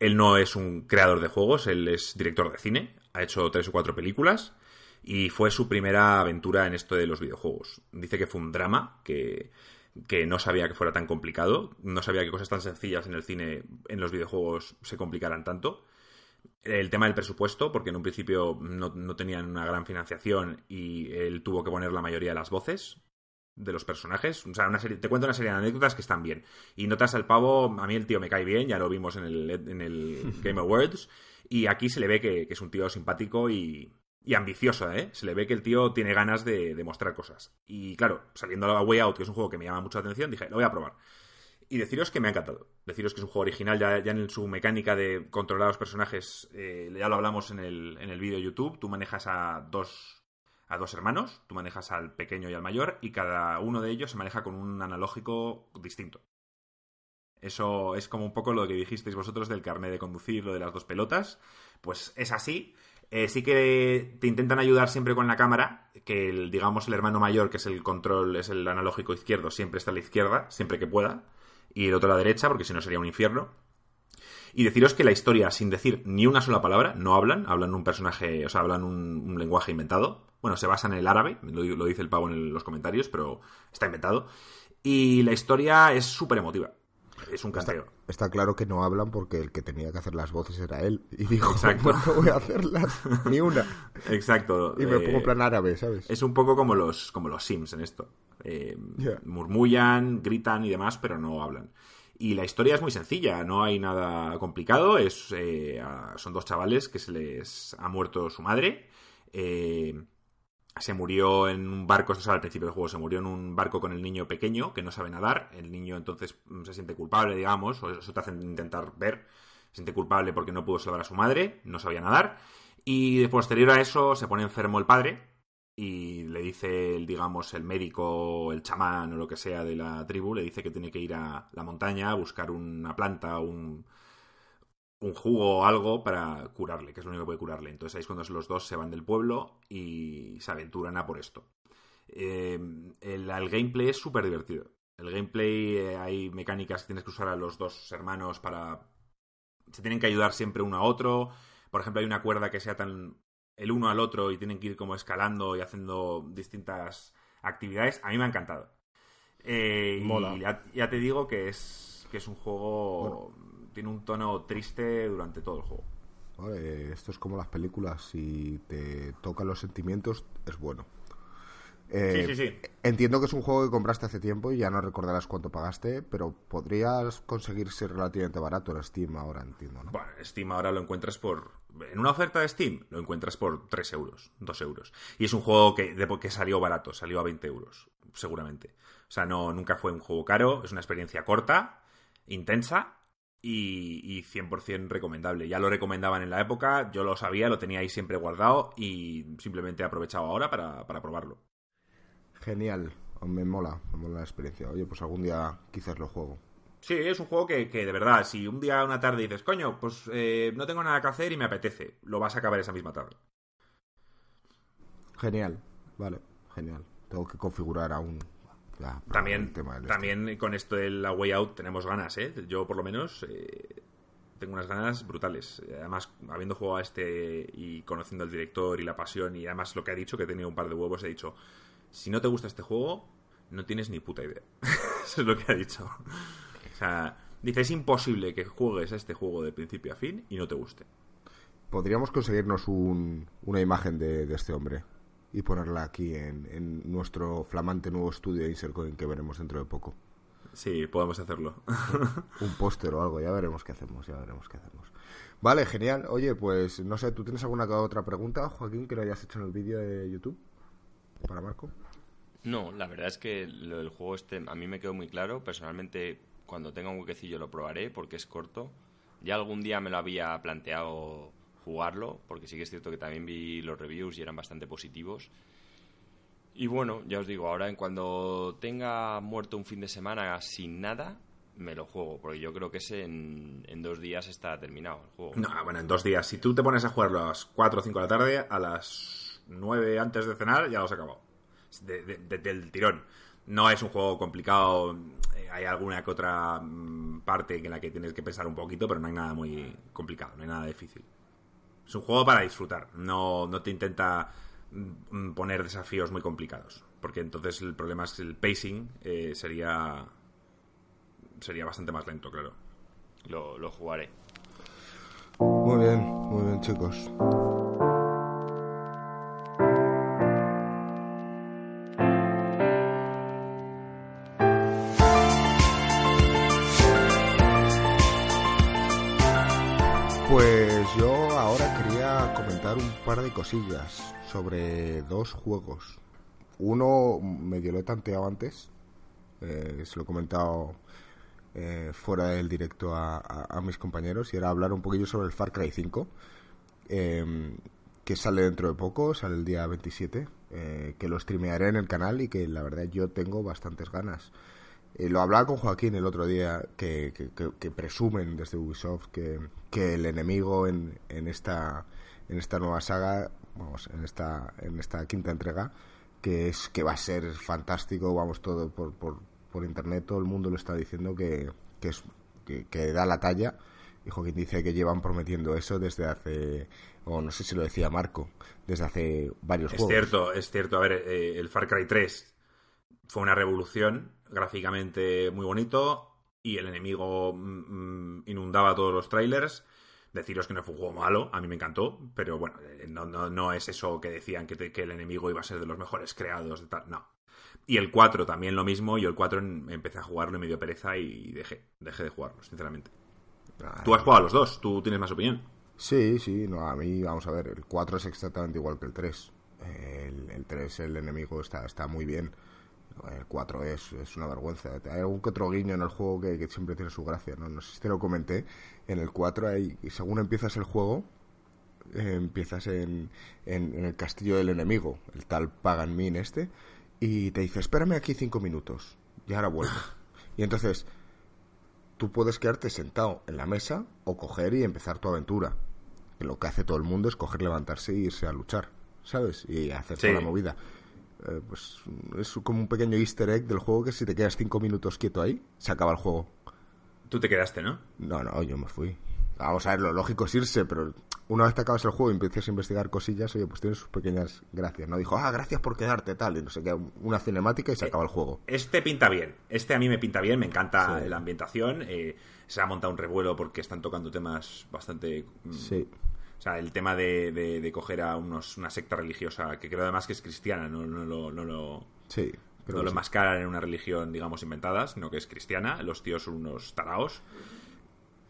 Speaker 2: Él no es un creador de juegos, él es director de cine. Ha hecho tres o cuatro películas. Y fue su primera aventura en esto de los videojuegos. Dice que fue un drama, que, que no sabía que fuera tan complicado, no sabía que cosas tan sencillas en el cine, en los videojuegos, se complicaran tanto. El tema del presupuesto, porque en un principio no, no tenían una gran financiación y él tuvo que poner la mayoría de las voces de los personajes. O sea, una serie, te cuento una serie de anécdotas que están bien. Y notas al pavo, a mí el tío me cae bien, ya lo vimos en el, en el (laughs) Game Awards. Y aquí se le ve que, que es un tío simpático y, y ambicioso, ¿eh? Se le ve que el tío tiene ganas de, mostrar cosas. Y claro, saliendo a Way Out, que es un juego que me llama mucho la atención, dije, lo voy a probar. Y deciros que me ha encantado. Deciros que es un juego original, ya, ya en su mecánica de controlar a los personajes, eh, ya lo hablamos en el, en el vídeo de YouTube. Tú manejas a dos, a dos hermanos, tú manejas al pequeño y al mayor, y cada uno de ellos se maneja con un analógico distinto. Eso es como un poco lo que dijisteis vosotros del carnet de conducir, lo de las dos pelotas. Pues es así. Eh, sí que te intentan ayudar siempre con la cámara, que el, digamos el hermano mayor, que es el control, es el analógico izquierdo, siempre está a la izquierda, siempre que pueda, y el otro a la derecha, porque si no sería un infierno. Y deciros que la historia, sin decir ni una sola palabra, no hablan, hablan un personaje, o sea, hablan un, lenguaje inventado. Bueno, se basa en el árabe, lo, lo dice el pavo en los comentarios, pero está inventado. Y la historia es súper emotiva. Es un canteo.
Speaker 1: está claro que no hablan porque el que tenía que hacer las voces era él. Y dijo,
Speaker 2: Exacto.
Speaker 1: "Pues no voy a hacerlas, ni una. (laughs)
Speaker 2: Exacto.
Speaker 1: Y me
Speaker 2: eh,
Speaker 1: pongo en plan árabe, ¿sabes?
Speaker 2: Es un poco como los, como los Sims en esto. Eh. Murmullan, gritan y demás, pero no hablan. Y la historia es muy sencilla, no hay nada complicado. Es, eh, son dos chavales que se les ha muerto su madre. Eh, se murió en un barco, esto es al principio del juego, se murió en un barco con el niño pequeño que no sabe nadar. El niño entonces mm, se siente culpable, digamos, o eso te hace intentar ver. Se siente culpable porque no pudo salvar a su madre, no sabía nadar. Y posterior a eso se pone enfermo el padre y le dice, digamos, el médico, el chamán o lo que sea de la tribu, le dice que tiene que ir a la montaña a buscar una planta, un, un jugo o algo para curarle, que es lo único que puede curarle. Entonces ahí es cuando los dos se van del pueblo y se aventuran a por esto. Eh, el, el gameplay es súper divertido. El gameplay, eh, hay mecánicas que tienes que usar a los dos hermanos para... Se tienen que ayudar siempre uno a otro. Por ejemplo, hay una cuerda que se atan el uno al otro y tienen que ir como escalando y haciendo distintas actividades. A mí me ha encantado. Eh,
Speaker 1: Mola.
Speaker 2: Y ya, ya te digo que es, que es un juego... Tiene un tono triste durante todo el juego.
Speaker 1: Vale, esto es como las películas. Si te tocan los sentimientos, es bueno. Eh,
Speaker 2: Sí, sí, sí.
Speaker 1: Entiendo que es un juego que compraste hace tiempo y ya no recordarás cuánto pagaste, pero podrías conseguirse relativamente barato en Steam ahora, entiendo, ¿no?
Speaker 2: Bueno, Steam ahora lo encuentras por. En una oferta de Steam lo encuentras por 3 euros, 2 euros. Y es un juego que, de, que salió barato, salió a 20 euros, seguramente. O sea, no, nunca fue un juego caro, es una experiencia corta, intensa y, y 100% recomendable. Ya lo recomendaban en la época, yo lo sabía, lo tenía ahí siempre guardado y simplemente he aprovechado ahora para, para probarlo.
Speaker 1: Genial, me mola, me mola la experiencia. Oye, pues algún día quizás lo juego.
Speaker 2: Sí, es un juego que, que de verdad, si un día, una tarde dices, coño, pues eh, no tengo nada que hacer y me apetece, lo vas a acabar esa misma tarde.
Speaker 1: Genial, vale, genial. Tengo que configurar aún ya,
Speaker 2: También,
Speaker 1: del
Speaker 2: también con esto de la Way Out tenemos ganas, ¿eh? Yo por lo menos eh, tengo unas ganas brutales. Además, habiendo jugado a este y conociendo al director y la pasión y además lo que ha dicho, que he tenido un par de huevos, he dicho, si no te gusta este juego, no tienes ni puta idea. (laughs) Eso es lo que ha dicho. O sea, dice, es imposible que juegues este juego de principio a fin y no te guste.
Speaker 1: Podríamos conseguirnos un- una imagen de, de este hombre y ponerla aquí en, en nuestro flamante nuevo estudio de Insercoin que veremos dentro de poco.
Speaker 2: Sí, podemos hacerlo. (laughs)
Speaker 1: Un póster o algo, ya veremos qué hacemos, ya veremos qué hacemos. Vale, genial. Oye, pues no sé, ¿tú tienes alguna otra pregunta, Joaquín, que no hayas hecho en el vídeo de YouTube? Para Marco.
Speaker 3: No, la verdad es que lo del juego este a mí me quedó muy claro. Personalmente, cuando tenga un huequecillo lo probaré porque es corto. Ya algún día me lo había planteado jugarlo, porque sí que es cierto que también vi los reviews y eran bastante positivos. Y bueno, ya os digo, ahora en cuando tenga muerto un fin de semana sin nada, me lo juego, porque yo creo que ese en, en dos días está terminado el juego.
Speaker 2: No, bueno, en dos días. Si tú te pones a jugarlo a las 4 o 5 de la tarde, a las 9 antes de cenar ya lo has acabado. De- de- de- del tirón. No es un juego complicado. eh, Hay alguna que otra mm, parte en la que tienes que pensar un poquito, pero no hay nada muy complicado, no hay nada difícil. Es un juego para disfrutar. No, no te intenta mm, poner desafíos muy complicados. Porque entonces el problema es que el pacing eh, sería. Sería bastante más lento, claro.
Speaker 3: Lo, lo jugaré.
Speaker 1: Muy bien, muy bien, chicos. Un par de cosillas sobre dos juegos. Uno medio lo he tanteado antes, eh, se lo he comentado eh, fuera del directo a, mis compañeros y era hablar un poquillo sobre el Far Cry 5, eh, que sale dentro de poco, sale el día 27, eh, que lo streamearé en el canal y que la verdad yo tengo bastantes ganas. Lo hablaba con Joaquín el otro día, que, presumen desde Ubisoft que, el enemigo en, en esta en esta nueva saga, vamos, en esta en esta quinta entrega, que es que va a ser fantástico, vamos todo por, por, por internet, todo el mundo lo está diciendo que, que es que, que da la talla. Y Joaquín dice que llevan prometiendo eso desde hace, o no sé si lo decía Marco, desde hace varios
Speaker 2: Es
Speaker 1: juegos.
Speaker 2: cierto, es cierto. A ver, eh, el Far Cry 3 fue una revolución, gráficamente muy bonito, y el enemigo mm, mm, inundaba todos los trailers. Deciros que no fue un juego malo, a mí me encantó, pero bueno, eh, no, no, no es eso que decían que, te- que el enemigo iba a ser de los mejores creados, de tal, no. Y el 4 también lo mismo, yo el 4 en- empecé a jugarlo y me dio pereza y dejé, dejé de jugarlo, sinceramente. Tú has jugado a los dos, tú tienes más opinión.
Speaker 1: Sí, sí, no, a mí, vamos a ver, el 4 es exactamente igual que el 3. El, el 3, el enemigo, está, está muy bien. El 4 es, es una vergüenza. Hay algún que otro guiño en el juego que, que siempre tiene su gracia, ¿no? No sé si te lo comenté. En el 4, hay, según empiezas el juego, eh, empiezas en, en, en el castillo del enemigo, el tal Pagan Min este, y te dice, espérame aquí cinco minutos, y ahora vuelvo. (laughs) y entonces, tú puedes quedarte sentado en la mesa o coger y empezar tu aventura. Que lo que hace todo el mundo es coger, levantarse e irse a luchar, ¿sabes? Y hacer
Speaker 2: Sí.
Speaker 1: toda la movida. Eh, pues es como un pequeño easter egg del juego que si te quedas cinco minutos quieto ahí, se acaba el juego.
Speaker 2: Tú te quedaste, ¿no?
Speaker 1: No, no, yo me fui. Vamos a ver, lo lógico es irse, pero una vez que acabas el juego y empiezas a investigar cosillas, oye, pues tiene sus pequeñas gracias, ¿no? Dijo, ah, gracias por quedarte, tal, y no sé qué, una cinemática y se acaba el juego.
Speaker 2: Este pinta bien. Este a mí me pinta bien, me encanta
Speaker 1: Sí.
Speaker 2: la ambientación. eh, se ha montado un revuelo porque están tocando temas bastante. mm,
Speaker 1: Sí.
Speaker 2: O sea, el tema de, de- de coger a unos, una secta religiosa, que creo además que es cristiana, no, no, lo- no lo,
Speaker 1: Sí.
Speaker 2: no lo
Speaker 1: sí.
Speaker 2: enmascaran en una religión, digamos, inventada, sino que es cristiana. Los tíos son unos taraos.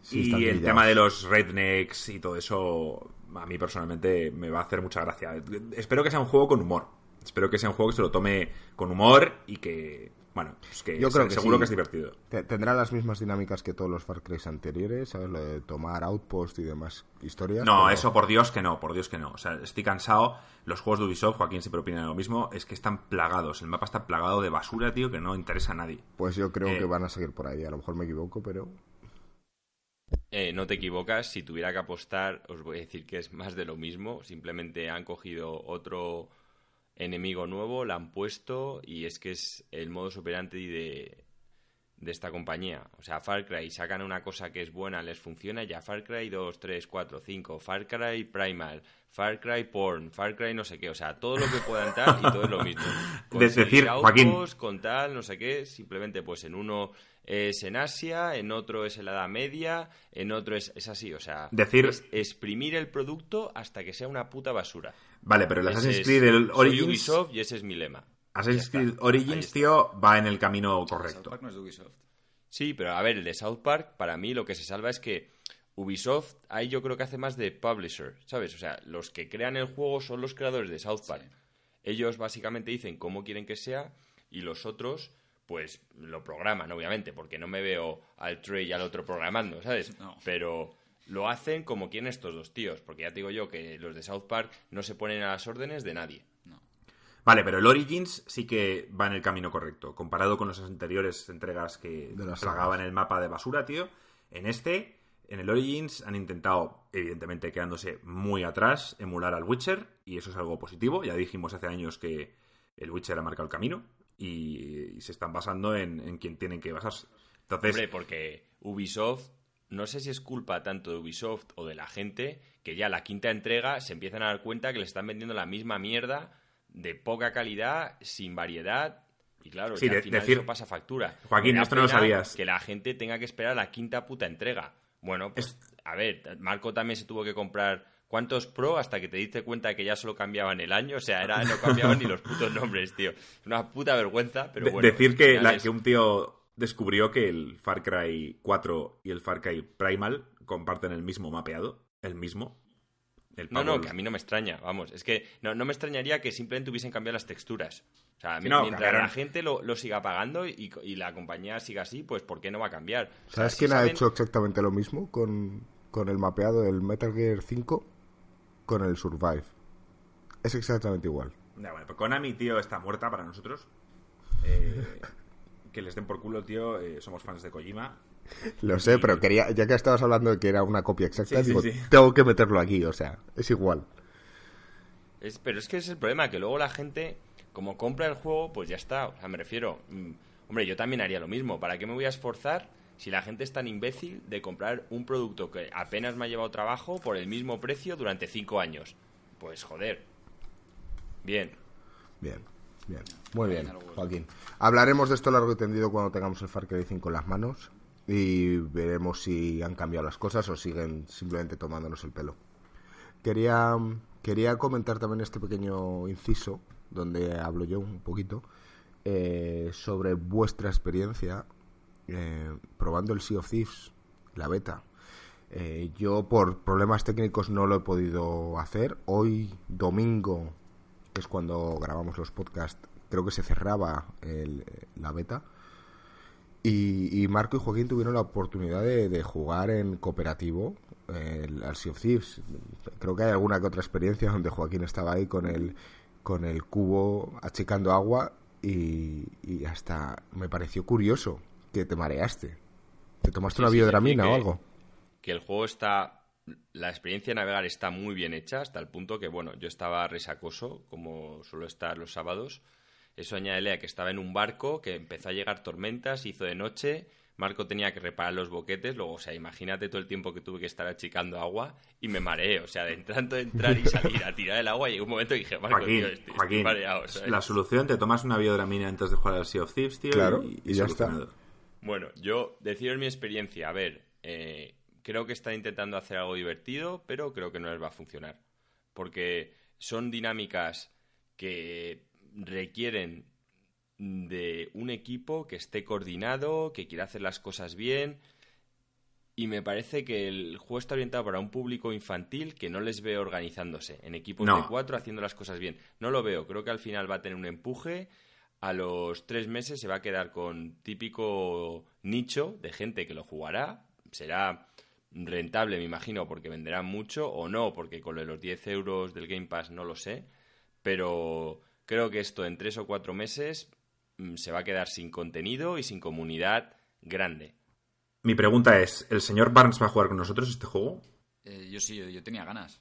Speaker 1: Sí,
Speaker 2: y el
Speaker 1: pillados.
Speaker 2: tema de los rednecks y todo eso, a mí personalmente me va a hacer mucha gracia. Espero que sea un juego con humor. Espero que sea un juego que se lo tome con humor y que, bueno, pues que,
Speaker 1: Yo creo que
Speaker 2: seguro
Speaker 1: sí.
Speaker 2: que es divertido.
Speaker 1: Te- Tendrá las mismas dinámicas que todos los Far Cry anteriores, ¿sabes? Lo de tomar outpost y demás historias.
Speaker 2: No,
Speaker 1: pero-
Speaker 2: eso por Dios que no, por Dios que no. O sea, estoy cansado. Los juegos de Ubisoft, Joaquín siempre opina lo mismo, es que están plagados. El mapa está plagado de basura, tío, que no interesa a nadie.
Speaker 1: Pues yo creo
Speaker 2: Eh.
Speaker 1: que van a seguir por ahí. A lo mejor me equivoco, pero
Speaker 3: Eh, no te equivocas, si tuviera que apostar, os voy a decir que es más de lo mismo. Simplemente han cogido otro enemigo nuevo, lo han puesto y es que es el modus operandi de, de esta compañía. O sea, Far Cry sacan una cosa que es buena, les funciona, ya Far Cry 2, 3, 4, 5, Far Cry Primal, Far Cry Porn, Far Cry no sé qué, o sea, todo lo que puedan dar y todo es lo mismo. (laughs)
Speaker 2: Es decir, Joaquín...
Speaker 3: Con tal, no sé qué, simplemente pues en uno es en Asia, en otro es en la Edad Media, en otro es, es así, o sea,
Speaker 2: decir...
Speaker 3: es exprimir el producto hasta que sea una puta basura.
Speaker 2: Vale, pero el Assassin's Creed el Origins...
Speaker 3: Ubisoft y ese es mi lema.
Speaker 2: Assassin's Creed Origins, tío, va en el camino correcto.
Speaker 4: South Park no es de Ubisoft.
Speaker 3: Sí, pero a ver, el de South Park, para mí lo que se salva es que Ubisoft, ahí yo creo que hace más de publisher, ¿sabes? O sea, los que crean el juego son los creadores de South Park. Ellos básicamente dicen cómo quieren que sea y los otros, pues lo programan, obviamente, porque no me veo al Trey y al otro programando, ¿sabes?
Speaker 4: No.
Speaker 3: Pero lo hacen como quieren estos dos tíos, porque ya te digo yo que los de South Park no se ponen a las órdenes de nadie.
Speaker 2: Vale, pero el Origins sí que va en el camino correcto. Comparado con las anteriores entregas que plagaban el mapa de basura, tío. En este, en el Origins, han intentado, evidentemente quedándose muy atrás, emular al Witcher. Y eso es algo positivo. Ya dijimos hace años que el Witcher ha marcado el camino. Y, y se están basando en, en quien tienen que basarse. Entonces,
Speaker 3: Hombre, porque Ubisoft, no sé si es culpa tanto de Ubisoft o de la gente, que ya la quinta entrega se empiezan a dar cuenta que le están vendiendo la misma mierda de poca calidad, sin variedad. Y claro,
Speaker 2: Sí,
Speaker 3: al final
Speaker 2: decir-
Speaker 3: eso pasa factura.
Speaker 2: Joaquín, esto no lo sabías.
Speaker 3: Que la gente tenga que esperar la quinta puta entrega. Bueno, pues a ver, Marco también se tuvo que comprar ¿Cuántos Pro hasta que te diste cuenta que ya solo cambiaban el año? O sea, era, no cambiaban ni los putos nombres, tío. Una puta vergüenza, pero
Speaker 2: de-
Speaker 3: bueno.
Speaker 2: decir que,
Speaker 3: final
Speaker 2: la-
Speaker 3: es-
Speaker 2: que un tío descubrió que el Far Cry 4 y el Far Cry Primal comparten el mismo mapeado. El mismo.
Speaker 3: No, no, que a mí no me extraña, vamos. Es que no, no me extrañaría que simplemente hubiesen cambiado las texturas. O sea,
Speaker 2: Sí, no,
Speaker 3: mientras
Speaker 2: cambiaron.
Speaker 3: la gente lo, lo siga pagando y, y la compañía siga así, pues ¿por qué no va a cambiar? O sea,
Speaker 1: ¿Sabes
Speaker 3: si
Speaker 1: quién ha
Speaker 3: saben-
Speaker 1: hecho exactamente lo mismo con, con el mapeado del Metal Gear 5 con el Survive? Es exactamente igual.
Speaker 2: Ya, bueno, pues Konami, tío, está muerta para nosotros. Eh, que les den por culo, tío. eh, somos fans de Kojima.
Speaker 1: Lo sé, pero quería, ya que estabas hablando de que era una copia exacta,
Speaker 2: Sí, sí,
Speaker 1: digo,
Speaker 2: sí.
Speaker 1: tengo que meterlo aquí, o sea, es igual.
Speaker 3: Es- pero es que es el problema, que luego la gente, como compra el juego, pues ya está. O sea, me refiero, mm, hombre, yo también haría lo mismo. ¿Para qué me voy a esforzar si la gente es tan imbécil de comprar un producto que apenas me ha llevado trabajo por el mismo precio durante cinco años? Pues joder. Bien.
Speaker 1: Bien, bien. Muy bien. Joaquín. Hablaremos de esto largo y tendido cuando tengamos el Far Cry 5 en las manos y veremos si han cambiado las cosas o siguen simplemente tomándonos el pelo. Quería, quería comentar también este pequeño inciso donde hablo yo un poquito eh, sobre vuestra experiencia eh, probando el Sea of Thieves, la beta. Eh, yo por problemas técnicos no lo he podido hacer. Hoy, domingo, que es cuando grabamos los podcasts, creo que se cerraba el- la beta. Y, y Marco y Joaquín tuvieron la oportunidad de, de jugar en cooperativo el, al Sea of Thieves. Creo que hay alguna que otra experiencia donde Joaquín estaba ahí con el, con el cubo achicando agua y, y hasta me pareció curioso que te mareaste. ¿Te tomaste
Speaker 3: Sí,
Speaker 1: una
Speaker 3: sí,
Speaker 1: biodramina o algo?
Speaker 3: que el juego está la experiencia de navegar está muy bien hecha hasta el punto que bueno yo estaba resacoso como suelo estar los sábados eso añade a que estaba en un barco que empezó a llegar tormentas hizo de noche Marco tenía que reparar los boquetes luego o sea imagínate todo el tiempo que tuve que estar achicando agua y me mareé o sea de tanto entrar y salir a tirar el agua llegó un momento y dije Marco
Speaker 2: Joaquín,
Speaker 3: tío estoy, mareado ¿sabes?
Speaker 2: la solución, te tomas una biodramina antes de jugar al Sea of Thieves, tío.
Speaker 1: Claro,
Speaker 2: y,
Speaker 1: y ya está.
Speaker 3: Bueno, yo deciros mi experiencia. A ver, eh, creo que están intentando hacer algo divertido, pero creo que no les va a funcionar. Porque son dinámicas que requieren de un equipo que esté coordinado, que quiera hacer las cosas bien. Y me parece que el juego está orientado para un público infantil que no les ve organizándose en equipos
Speaker 2: No.
Speaker 3: de cuatro haciendo las cosas bien. No lo veo. Creo que al final va a tener un empuje. A los tres meses se va a quedar con típico nicho de gente que lo jugará. Será rentable, me imagino, porque venderán mucho o no, porque con lo de los 10 euros del Game Pass no lo sé. Pero creo que esto en tres o cuatro meses mm, se va a quedar sin contenido y sin comunidad grande.
Speaker 2: Mi pregunta es, ¿el señor Barnes va a jugar con nosotros este juego?
Speaker 4: Eh, yo sí, yo, yo tenía ganas.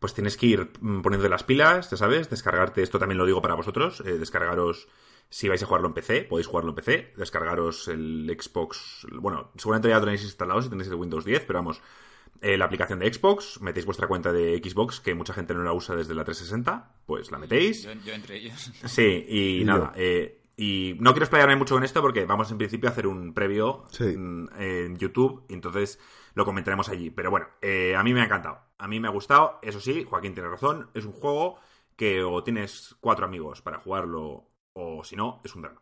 Speaker 2: Pues tienes que ir mm, poniendo las pilas, ya sabes, descargarte, esto también lo digo para vosotros, eh, descargaros Si vais a jugarlo en PC, podéis jugarlo en PC, descargaros el Xbox. Bueno, seguramente ya lo tenéis instalado si tenéis el Windows 10, pero vamos, eh, la aplicación de Xbox, metéis vuestra cuenta de Xbox, que mucha gente no la usa desde la 360, pues la metéis.
Speaker 4: Yo, yo entre ellos. (laughs)
Speaker 2: Sí, y,
Speaker 1: Y
Speaker 2: nada. eh, y no quiero explayarme mucho con esto porque vamos en principio a hacer un previo
Speaker 1: Sí.
Speaker 2: mm, en YouTube y entonces lo comentaremos allí. Pero bueno, eh, a mí me ha encantado. A mí me ha gustado. Eso sí, Joaquín tiene razón. Es un juego que o tienes cuatro amigos para jugarlo o si no, es un drama.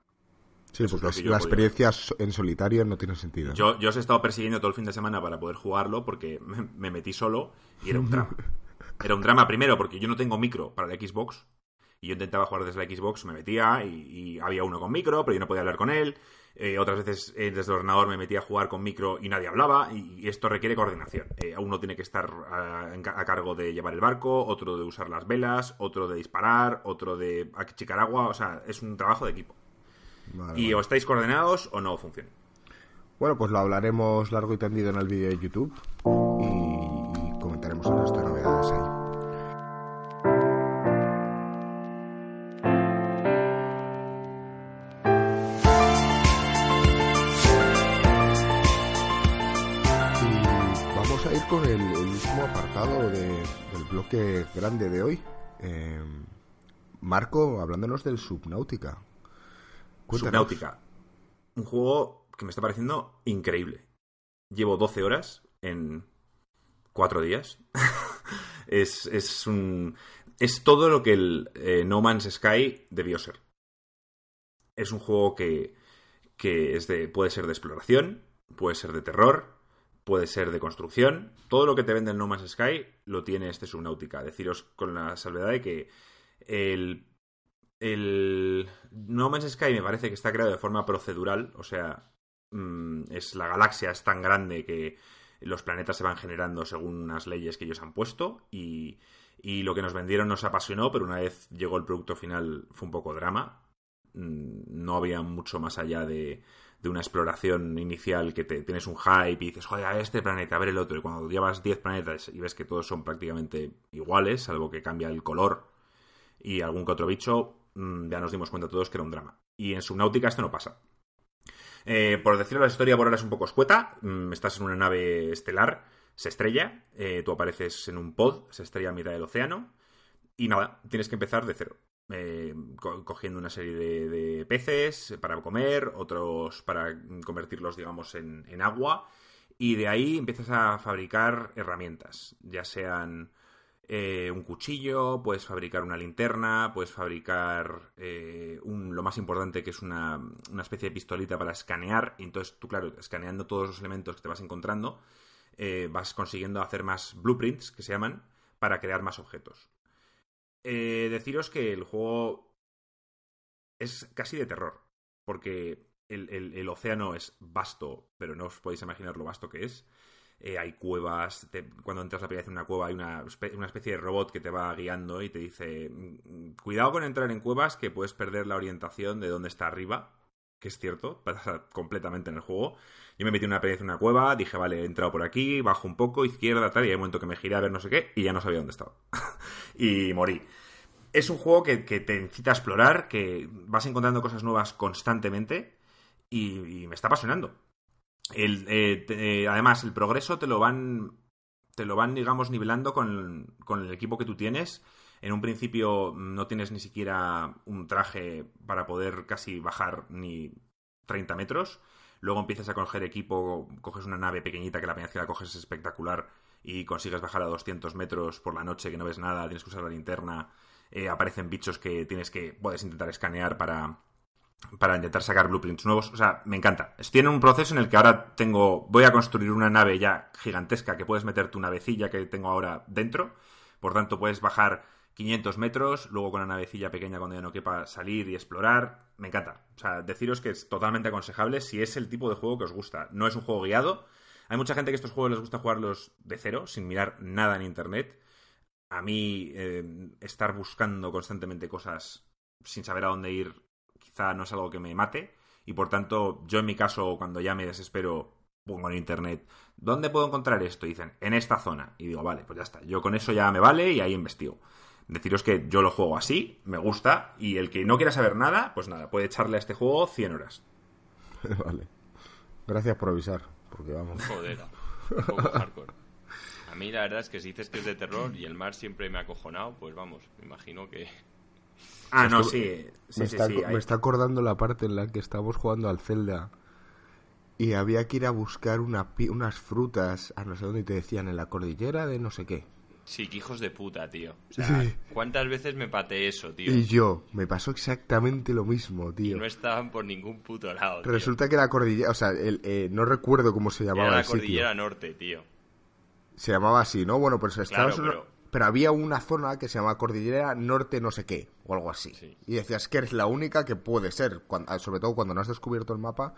Speaker 1: Sí,
Speaker 2: Eso
Speaker 1: porque la
Speaker 2: podido
Speaker 1: experiencia en solitario no tiene sentido.
Speaker 2: Yo, yo os he estado persiguiendo todo el fin de semana para poder jugarlo porque me, me metí solo y era un drama. (laughs) Era un drama primero porque yo no tengo micro para la Xbox y yo intentaba jugar desde la Xbox, me metía y, y había uno con micro, pero yo no podía hablar con él. Eh, otras veces eh, desde el ordenador me metía a jugar con micro y nadie hablaba y, y esto requiere coordinación. Eh, uno tiene que estar ah, ca- a cargo de llevar el barco, otro de usar las velas, otro de disparar, otro de achicar agua, o sea, es un trabajo de equipo.
Speaker 1: Vale,
Speaker 2: Y
Speaker 1: vale.
Speaker 2: o estáis coordinados o no funciona.
Speaker 1: Bueno, pues lo hablaremos largo y tendido en el vídeo de YouTube y comentaremos el resto de novedades ahí. Y vamos a ir con el, el último apartado de- del bloque grande de hoy. Eh, Marco, hablándonos del Subnautica.
Speaker 2: Subnautica. Un juego que me está pareciendo increíble. Llevo 12 horas en 4 días. (laughs) es, es un. Es todo lo que el eh, No Man's Sky debió ser. Es un juego que, que es de, puede ser de exploración, puede ser de terror, puede ser de construcción. Todo lo que te vende el No Man's Sky lo tiene este Subnautica. Deciros con la salvedad de que el el No Man's Sky me parece que está creado de forma procedural, o sea, mm, es la galaxia es tan grande que los planetas se van generando según unas leyes que ellos han puesto y, y lo que nos vendieron nos apasionó, pero una vez llegó el producto final fue un poco drama. Mm, No había mucho más allá de, de una exploración inicial que te, tienes un hype y dices, joder, a este planeta, a ver el otro. Y cuando llevas 10 planetas y ves que todos son prácticamente iguales, salvo que cambia el color y algún que otro bicho, ya nos dimos cuenta todos que era un drama. Y en Subnautica esto no pasa. Eh, por decirlo, la historia por ahora es un poco escueta. Mm, estás en una nave estelar, se estrella, eh, tú apareces en un pod, se estrella a mitad del océano. Y nada, tienes que empezar de cero. Eh, co- cogiendo una serie de, peces para comer, otros para convertirlos, digamos, en agua. Y de ahí empiezas a fabricar herramientas, ya sean eh, un cuchillo, puedes fabricar una linterna, puedes fabricar eh, lo más importante que es una, una especie de pistolita para escanear. Y entonces tú, claro, escaneando todos los elementos que te vas encontrando, eh, vas consiguiendo hacer más blueprints, que se llaman, para crear más objetos. Deciros que el juego es casi de terror, porque el, el- el océano es vasto, pero no os podéis imaginar lo vasto que es. Eh, hay cuevas, cuando entras la primera vez en una cueva hay una, una especie de robot que te va guiando y te dice, "Mm, cuidado con entrar en cuevas que puedes perder la orientación de dónde está arriba, que es cierto, (laughs) pasa completamente en el juego. Yo me metí una vez en una cueva, dije, vale, he entrado por aquí, bajo un poco, izquierda, tal, y hay un momento que me giré a ver no sé qué, y ya no sabía dónde estaba. (laughs) y morí. Es un juego que, que te incita a explorar, que vas encontrando cosas nuevas constantemente, y, y me está apasionando. El, eh, te- eh, además, el progreso te lo van. Te lo van, digamos, nivelando con, con el equipo que tú tienes. En un principio no tienes ni siquiera un traje para poder casi bajar ni 30 metros. Luego empiezas a coger equipo, coges una nave pequeñita que la vez que la coges es espectacular y consigues bajar a 200 metros por la noche que no ves nada, tienes que usar la linterna. eh, aparecen bichos que tienes que puedes intentar escanear para, para intentar sacar blueprints nuevos. O sea, me encanta. Tiene un proceso en el que ahora tengo. Voy a construir una nave ya gigantesca que puedes meter tu navecilla que tengo ahora dentro. Por tanto, puedes bajar 500 metros, luego con la navecilla pequeña cuando ya no quepa salir y explorar. Me encanta. O sea, deciros que es totalmente aconsejable si es el tipo de juego que os gusta. No es un juego guiado. Hay mucha gente que estos juegos les gusta jugarlos de cero, sin mirar nada en internet. A mí, eh, estar buscando constantemente cosas sin saber a dónde ir quizá no es algo que me mate y por tanto yo en mi caso cuando ya me desespero pongo en internet ¿dónde puedo encontrar esto? y dicen en esta zona y digo vale pues ya está yo con eso ya me vale y ahí investigo Deciros que yo lo juego así, me gusta, y el que no quiera saber nada, pues nada, puede echarle a este juego 100 horas. (laughs)
Speaker 1: vale. Gracias por avisar, porque vamos.
Speaker 3: Joder, (laughs) un poco hardcore. A mí la verdad es que si dices que es de terror y el mar siempre me ha acojonado, pues vamos, me imagino que...
Speaker 2: Ah, no, sí. Sí,
Speaker 1: me,
Speaker 2: sí,
Speaker 1: está,
Speaker 2: sí,
Speaker 1: me
Speaker 2: hay-
Speaker 1: está acordando la parte en la que estábamos jugando al Zelda y había que ir a buscar una unas frutas a no sé dónde y te decían en la cordillera de no sé qué.
Speaker 3: Sí, que hijos de puta, tío. O sea,
Speaker 1: Sí.
Speaker 3: ¿cuántas veces me pateé eso, tío?
Speaker 1: Y yo, me pasó exactamente lo mismo,
Speaker 3: Y
Speaker 1: tío.
Speaker 3: no estaban por ningún puto lado, tío.
Speaker 1: Resulta que la cordillera, o sea, el- eh, no recuerdo cómo se llamaba
Speaker 3: Era la
Speaker 1: el sitio.
Speaker 3: cordillera norte, tío.
Speaker 1: Se llamaba así, ¿no? Bueno, pues estabas
Speaker 3: Claro, pero-
Speaker 1: pero había una zona que se llamaba Cordillera Norte no sé qué, o algo así.
Speaker 3: Sí.
Speaker 1: Y decías que eres la única que puede ser, cuan- ah, sobre todo cuando no has descubierto el mapa,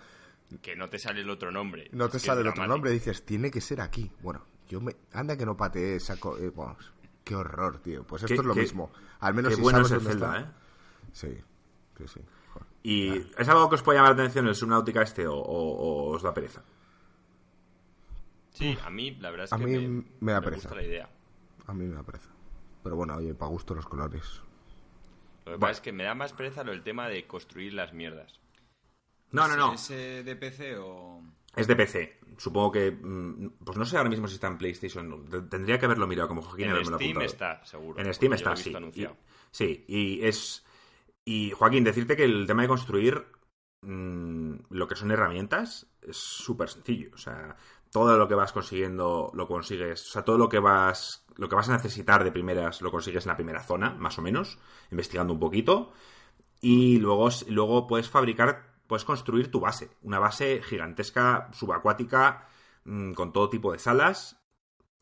Speaker 3: Que no te sale el otro nombre.
Speaker 1: no
Speaker 3: Es
Speaker 1: te sale
Speaker 3: es
Speaker 1: el otro nombre, dices, tiene que ser aquí. Bueno, yo me... Anda que no pateé esa... co- eh, vamos, qué horror, tío. Pues esto es lo
Speaker 2: qué-
Speaker 1: mismo. Al menos
Speaker 2: Qué
Speaker 1: si
Speaker 2: bueno es
Speaker 1: sabes
Speaker 2: el
Speaker 1: dónde
Speaker 2: Zelda,
Speaker 1: está.
Speaker 2: ¿eh?
Speaker 1: Sí, sí, sí. Joder.
Speaker 2: ¿Y es algo que os puede llamar la atención el Subnautica este o, o- o os da pereza?
Speaker 3: Sí, a mí la verdad es
Speaker 1: A
Speaker 3: que
Speaker 1: mí
Speaker 3: me,
Speaker 1: me da
Speaker 3: me
Speaker 1: pereza.
Speaker 3: gusta la idea.
Speaker 1: A mí me da pereza. Pero bueno, oye, para gusto los colores.
Speaker 3: Lo que pasa es que me da más pereza lo del tema de construir las mierdas.
Speaker 2: No, no, no.
Speaker 4: ¿Es eh, de PC o...?
Speaker 2: Es de PC. Supongo que. mm, Pues no sé ahora mismo si está en PlayStation. Tendría que haberlo mirado como Joaquín y
Speaker 3: En Steam está, seguro.
Speaker 2: En Steam está, sí. Y- sí, y es. Y Joaquín, decirte que el tema de construir mm, lo que son herramientas es súper sencillo. O sea, todo lo que vas consiguiendo lo consigues. O sea, todo lo que vas. Lo que vas a necesitar de primeras lo consigues en la primera zona, más o menos, investigando un poquito. Y luego, luego puedes fabricar, puedes construir tu base. Una base gigantesca, subacuática, mm, con todo tipo de salas.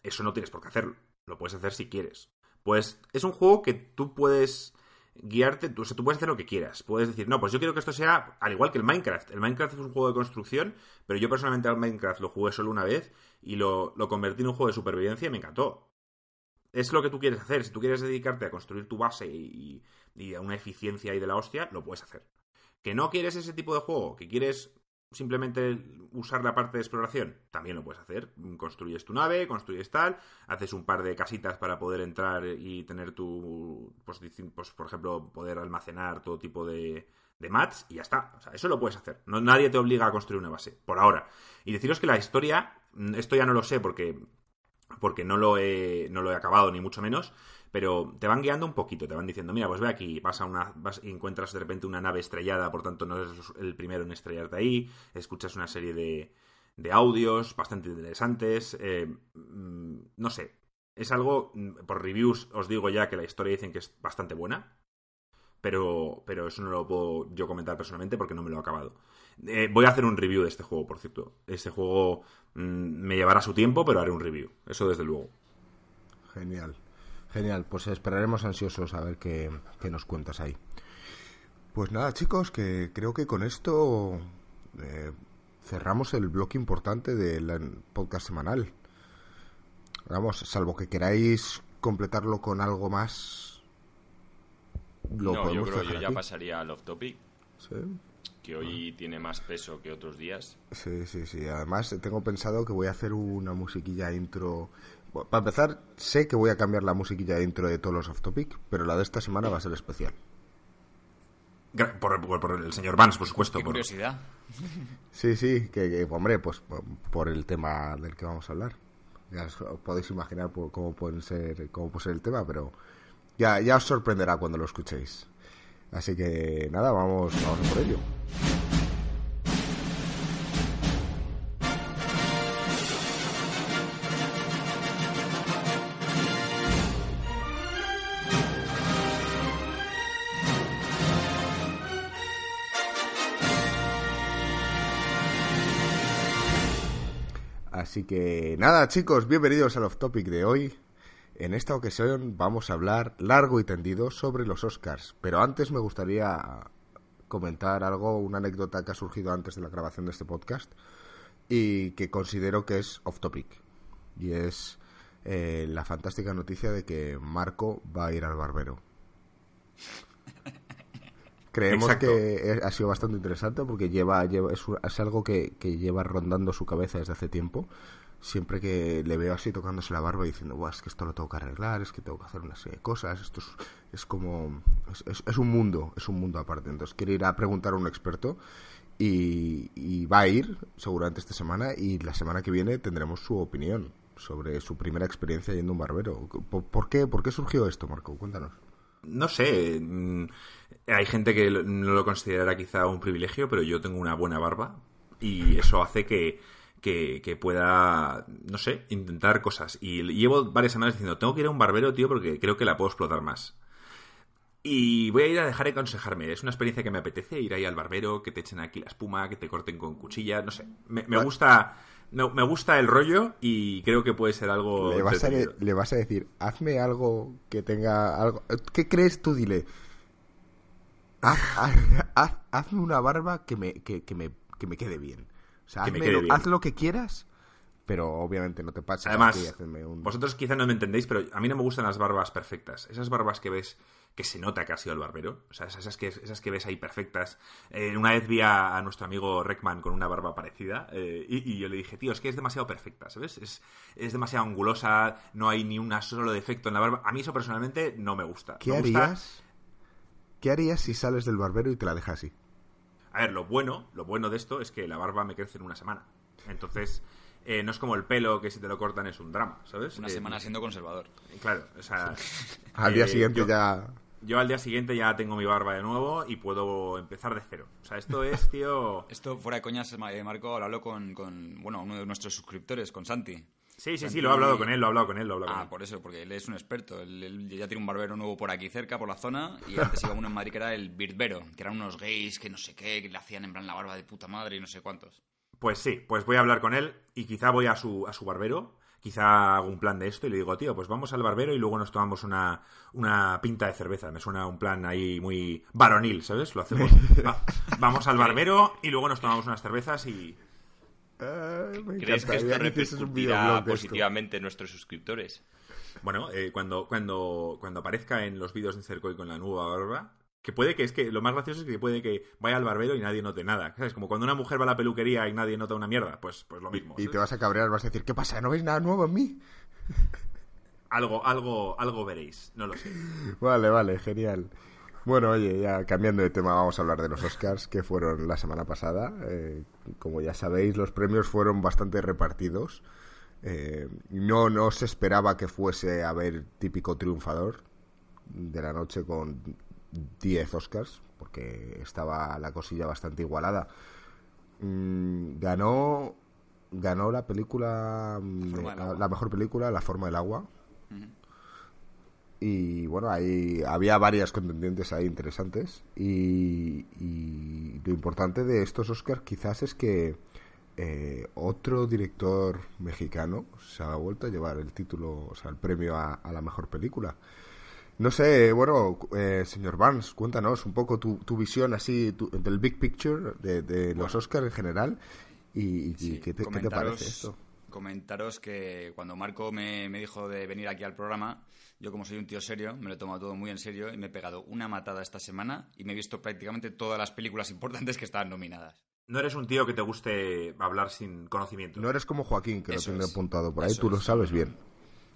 Speaker 2: Eso no tienes por qué hacerlo. Lo puedes hacer si quieres. Pues es un juego que tú puedes guiarte, tú, o sea, tú puedes hacer lo que quieras. Puedes decir, no, pues yo quiero que esto sea al igual que el Minecraft. El Minecraft es un juego de construcción, pero yo personalmente al Minecraft lo jugué solo una vez y lo, lo convertí en un juego de supervivencia y me encantó. Es lo que tú quieres hacer. Si tú quieres dedicarte a construir tu base y, y a una eficiencia ahí de la hostia, lo puedes hacer. ¿Que no quieres ese tipo de juego? ¿Que quieres simplemente usar la parte de exploración? También lo puedes hacer. Construyes tu nave, construyes tal, haces un par de casitas para poder entrar y tener tu. Pues, pues, por ejemplo, poder almacenar todo tipo de, de mats y ya está. O sea, eso lo puedes hacer. No, nadie te obliga a construir una base, por ahora. Y deciros que la historia, esto ya no lo sé porque porque no lo he, no lo he acabado, ni mucho menos, pero te van guiando un poquito, te van diciendo, mira, pues ve aquí, vas a una, vas encuentras de repente una nave estrellada, por tanto no eres el primero en estrellarte ahí, escuchas una serie de, de audios bastante interesantes, eh, mm, no sé, es algo, mm, por reviews os digo ya que la historia dicen que es bastante buena, pero, pero eso no lo puedo yo comentar personalmente porque no me lo he acabado. Eh, voy a hacer un review de este juego, por cierto. Este juego mm, me llevará su tiempo, pero haré un review. Eso desde luego.
Speaker 1: Genial. Genial, pues esperaremos ansiosos a ver qué, qué nos cuentas ahí. Pues nada, chicos, que creo que con esto eh, cerramos el bloque importante del podcast semanal. Vamos, salvo que queráis completarlo con algo más. Lo
Speaker 3: no, yo creo que
Speaker 1: dejar
Speaker 3: yo ya
Speaker 1: aquí.
Speaker 3: pasaría al off topic,
Speaker 1: Sí,
Speaker 3: que hoy tiene más peso que otros días.
Speaker 1: sí, sí, sí. Además, tengo pensado que voy a hacer una musiquilla intro. Bueno, para empezar, sé que voy a cambiar la musiquilla intro de todos los off topic, pero la de esta semana va a ser especial.
Speaker 2: Por, por- por el señor Vance, por supuesto.
Speaker 4: Qué
Speaker 2: por-
Speaker 4: curiosidad.
Speaker 1: Sí, sí, que, que, hombre, pues por, por el tema del que vamos a hablar. Ya os, os podéis imaginar por cómo pueden ser, cómo puede ser el tema, pero ya, os sorprenderá cuando lo escuchéis. Así que nada, vamos, vamos por ello. Así que nada, chicos, bienvenidos al off topic de hoy. En esta ocasión vamos a hablar largo y tendido sobre los Oscars, pero antes me gustaría comentar algo, una anécdota que ha surgido antes de la grabación de este podcast y que considero que es off topic. Y es eh, la fantástica noticia de que Marco va a ir al barbero. (laughs) Creemos
Speaker 2: Exacto.
Speaker 1: que ha sido bastante interesante porque lleva, lleva es, algo que, que lleva rondando su cabeza desde hace tiempo. Siempre que le veo así tocándose la barba diciendo, Buah, es que esto lo tengo que arreglar, es que tengo que hacer una serie de cosas, esto es, como, es, es- un mundo, es un mundo aparte. Entonces quiere ir a preguntar a un experto y, va a ir seguramente esta semana y la semana que viene tendremos su opinión sobre su primera experiencia yendo a un barbero. ¿Por, qué, ¿Por qué surgió esto, Marco? Cuéntanos.
Speaker 2: No sé, mm, hay gente que no lo considerará quizá un privilegio, pero yo tengo una buena barba y eso hace que, que, que pueda, no sé, intentar cosas. Y llevo varias semanas diciendo, tengo que ir a un barbero, tío, porque creo que la puedo explotar más. Y voy a ir a dejar de aconsejarme. Es una experiencia que me apetece ir ahí al barbero, que te echen aquí la espuma, que te corten con cuchilla, no sé. Me, gusta me, me gusta el rollo y creo que puede ser algo
Speaker 1: Le vas, a, de-
Speaker 2: entretenido.
Speaker 1: le vas a decir, hazme algo que tenga algo... ¿Qué crees tú? Dile, haz, haz- haz- hazme una barba que me, que, que me, que me quede bien. O sea, hazme haz lo que quieras, pero obviamente no te pases.
Speaker 2: Además,
Speaker 1: un-
Speaker 2: vosotros quizá no me entendéis, pero a mí no me gustan las barbas perfectas. Esas barbas que ves que se nota que ha sido el barbero. O sea, esas, que, esas que ves ahí perfectas. Eh, una vez vi a, a nuestro amigo Reckman con una barba parecida eh, y, y yo le dije, tío, es que es demasiado perfecta, ¿sabes? Es, es demasiado angulosa, no hay ni un solo defecto en la barba. A mí eso personalmente no me gusta.
Speaker 1: ¿Qué
Speaker 2: Me gusta-
Speaker 1: harías? ¿Qué harías si sales del barbero y te la dejas así?
Speaker 2: A ver, lo bueno, lo bueno de esto es que la barba me crece en una semana. Entonces, eh, no es como el pelo que si te lo cortan es un drama, ¿sabes?
Speaker 4: Una
Speaker 2: Eh,
Speaker 4: semana siendo conservador.
Speaker 2: Claro, o sea... (laughs)
Speaker 1: Al día
Speaker 2: eh,
Speaker 1: siguiente
Speaker 2: yo-
Speaker 1: ya...
Speaker 2: Yo al día siguiente ya tengo mi barba de nuevo y puedo empezar de cero. O sea, esto es, tío... (laughs)
Speaker 4: Esto, fuera de coñas, eh, Marco, hablarlo con, con, bueno, uno de nuestros suscriptores, con Santi.
Speaker 2: Sí, sí, sí, lo he hablado con él, lo he hablado con él, lo he hablado con
Speaker 4: Ah,
Speaker 2: él.
Speaker 4: por eso, porque él es un experto. Él, él ya tiene un barbero nuevo por aquí cerca, por la zona, y antes iba uno en Madrid que era el Birdbero, que eran unos gays que no sé qué, que le hacían en plan la barba de puta madre y no sé cuántos.
Speaker 2: Pues sí, pues voy a hablar con él y quizá voy a su, a su barbero, quizá hago un plan de esto y le digo, tío, pues vamos al barbero y luego nos tomamos una, una pinta de cerveza. Me suena un plan ahí muy varonil, ¿sabes? Lo hacemos. (laughs) Va- vamos al barbero y luego nos tomamos unas cervezas y...
Speaker 1: Ay, me
Speaker 3: ¿Crees que esto repercutirá
Speaker 1: esto.
Speaker 3: positivamente en nuestros suscriptores?
Speaker 2: Bueno, eh, cuando, cuando, cuando aparezca en los vídeos de Cercoy con la nueva barba, que puede que es que lo más gracioso es que puede que vaya al barbero y nadie note nada. ¿Sabes? Como cuando una mujer va a la peluquería y nadie nota una mierda, pues, pues lo mismo.
Speaker 1: Y
Speaker 2: ¿sabes?
Speaker 1: te vas a cabrear, vas a decir, ¿qué pasa? ¿No veis nada nuevo en mí?
Speaker 2: Algo, algo, algo veréis, no lo sé. (laughs)
Speaker 1: Vale, vale, genial. Bueno, oye, ya cambiando de tema, vamos a hablar de los Oscars que fueron la semana pasada. Eh, como ya sabéis, los premios fueron bastante repartidos. Eh, no, no se esperaba que fuese a haber típico triunfador de la noche con 10 Oscars, porque estaba la cosilla bastante igualada. Mm, ganó ganó la película mm, la mejor película La forma del agua y bueno, ahí había varias contendientes ahí interesantes. Y, y lo importante de estos Oscars quizás es que eh, otro director mexicano se ha vuelto a llevar el título, o sea, el premio a, a la mejor película. No sé, bueno, eh, señor Barnes, cuéntanos un poco tu, tu visión así tu- del big picture de, de los Oscars en general y, y
Speaker 4: Sí,
Speaker 1: ¿qué, te, qué te parece esto.
Speaker 4: Comentaros que cuando Marco me, me dijo de venir aquí al programa, yo como soy un tío serio, me lo he tomado todo muy en serio y me he pegado una matada esta semana y me he visto prácticamente todas las películas importantes que estaban nominadas.
Speaker 2: No eres un tío que te guste hablar sin conocimiento.
Speaker 1: No eres como Joaquín, que
Speaker 4: Eso
Speaker 1: lo tiene
Speaker 4: es.
Speaker 1: apuntado por ahí,
Speaker 4: Eso
Speaker 1: tú lo
Speaker 4: es.
Speaker 1: sabes bien.